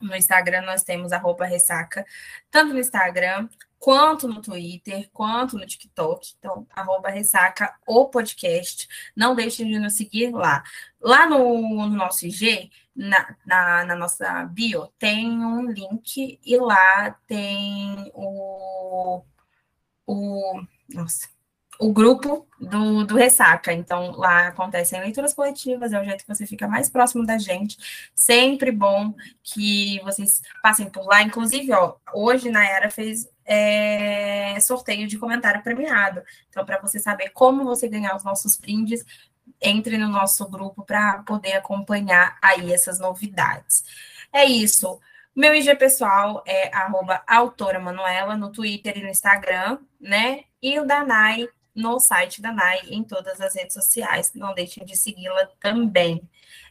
no Instagram nós temos arroba ressaca, tanto no Instagram, quanto no Twitter, quanto no TikTok. Então, arroba ressaca o podcast. Não deixe de nos seguir lá. Lá no, no nosso IG, na, na, na, nossa bio, tem um link e lá tem o o, nossa, o grupo do, do Ressaca. Então, lá acontecem leituras coletivas, é o jeito que você fica mais próximo da gente. Sempre bom que vocês passem por lá. Inclusive, ó, hoje na Era fez é, sorteio de comentário premiado. Então, para você saber como você ganhar os nossos brindes, entre no nosso grupo para poder acompanhar aí essas novidades. É isso. Meu IG pessoal é arroba autora Manuela no Twitter e no Instagram, né? E o da Nai no site da Nai em todas as redes sociais. Não deixem de segui-la também.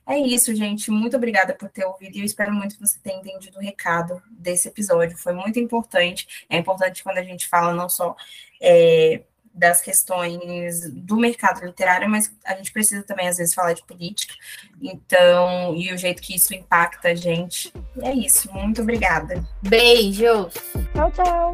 É isso, gente. Muito obrigada por ter ouvido e eu espero muito que você tenha entendido o recado desse episódio. Foi muito importante. É importante quando a gente fala não só é, das questões do mercado literário, mas a gente precisa também, às vezes, falar de política. Então, e o jeito que isso impacta a gente. E é isso. Muito obrigada. Beijo. Tchau, tchau.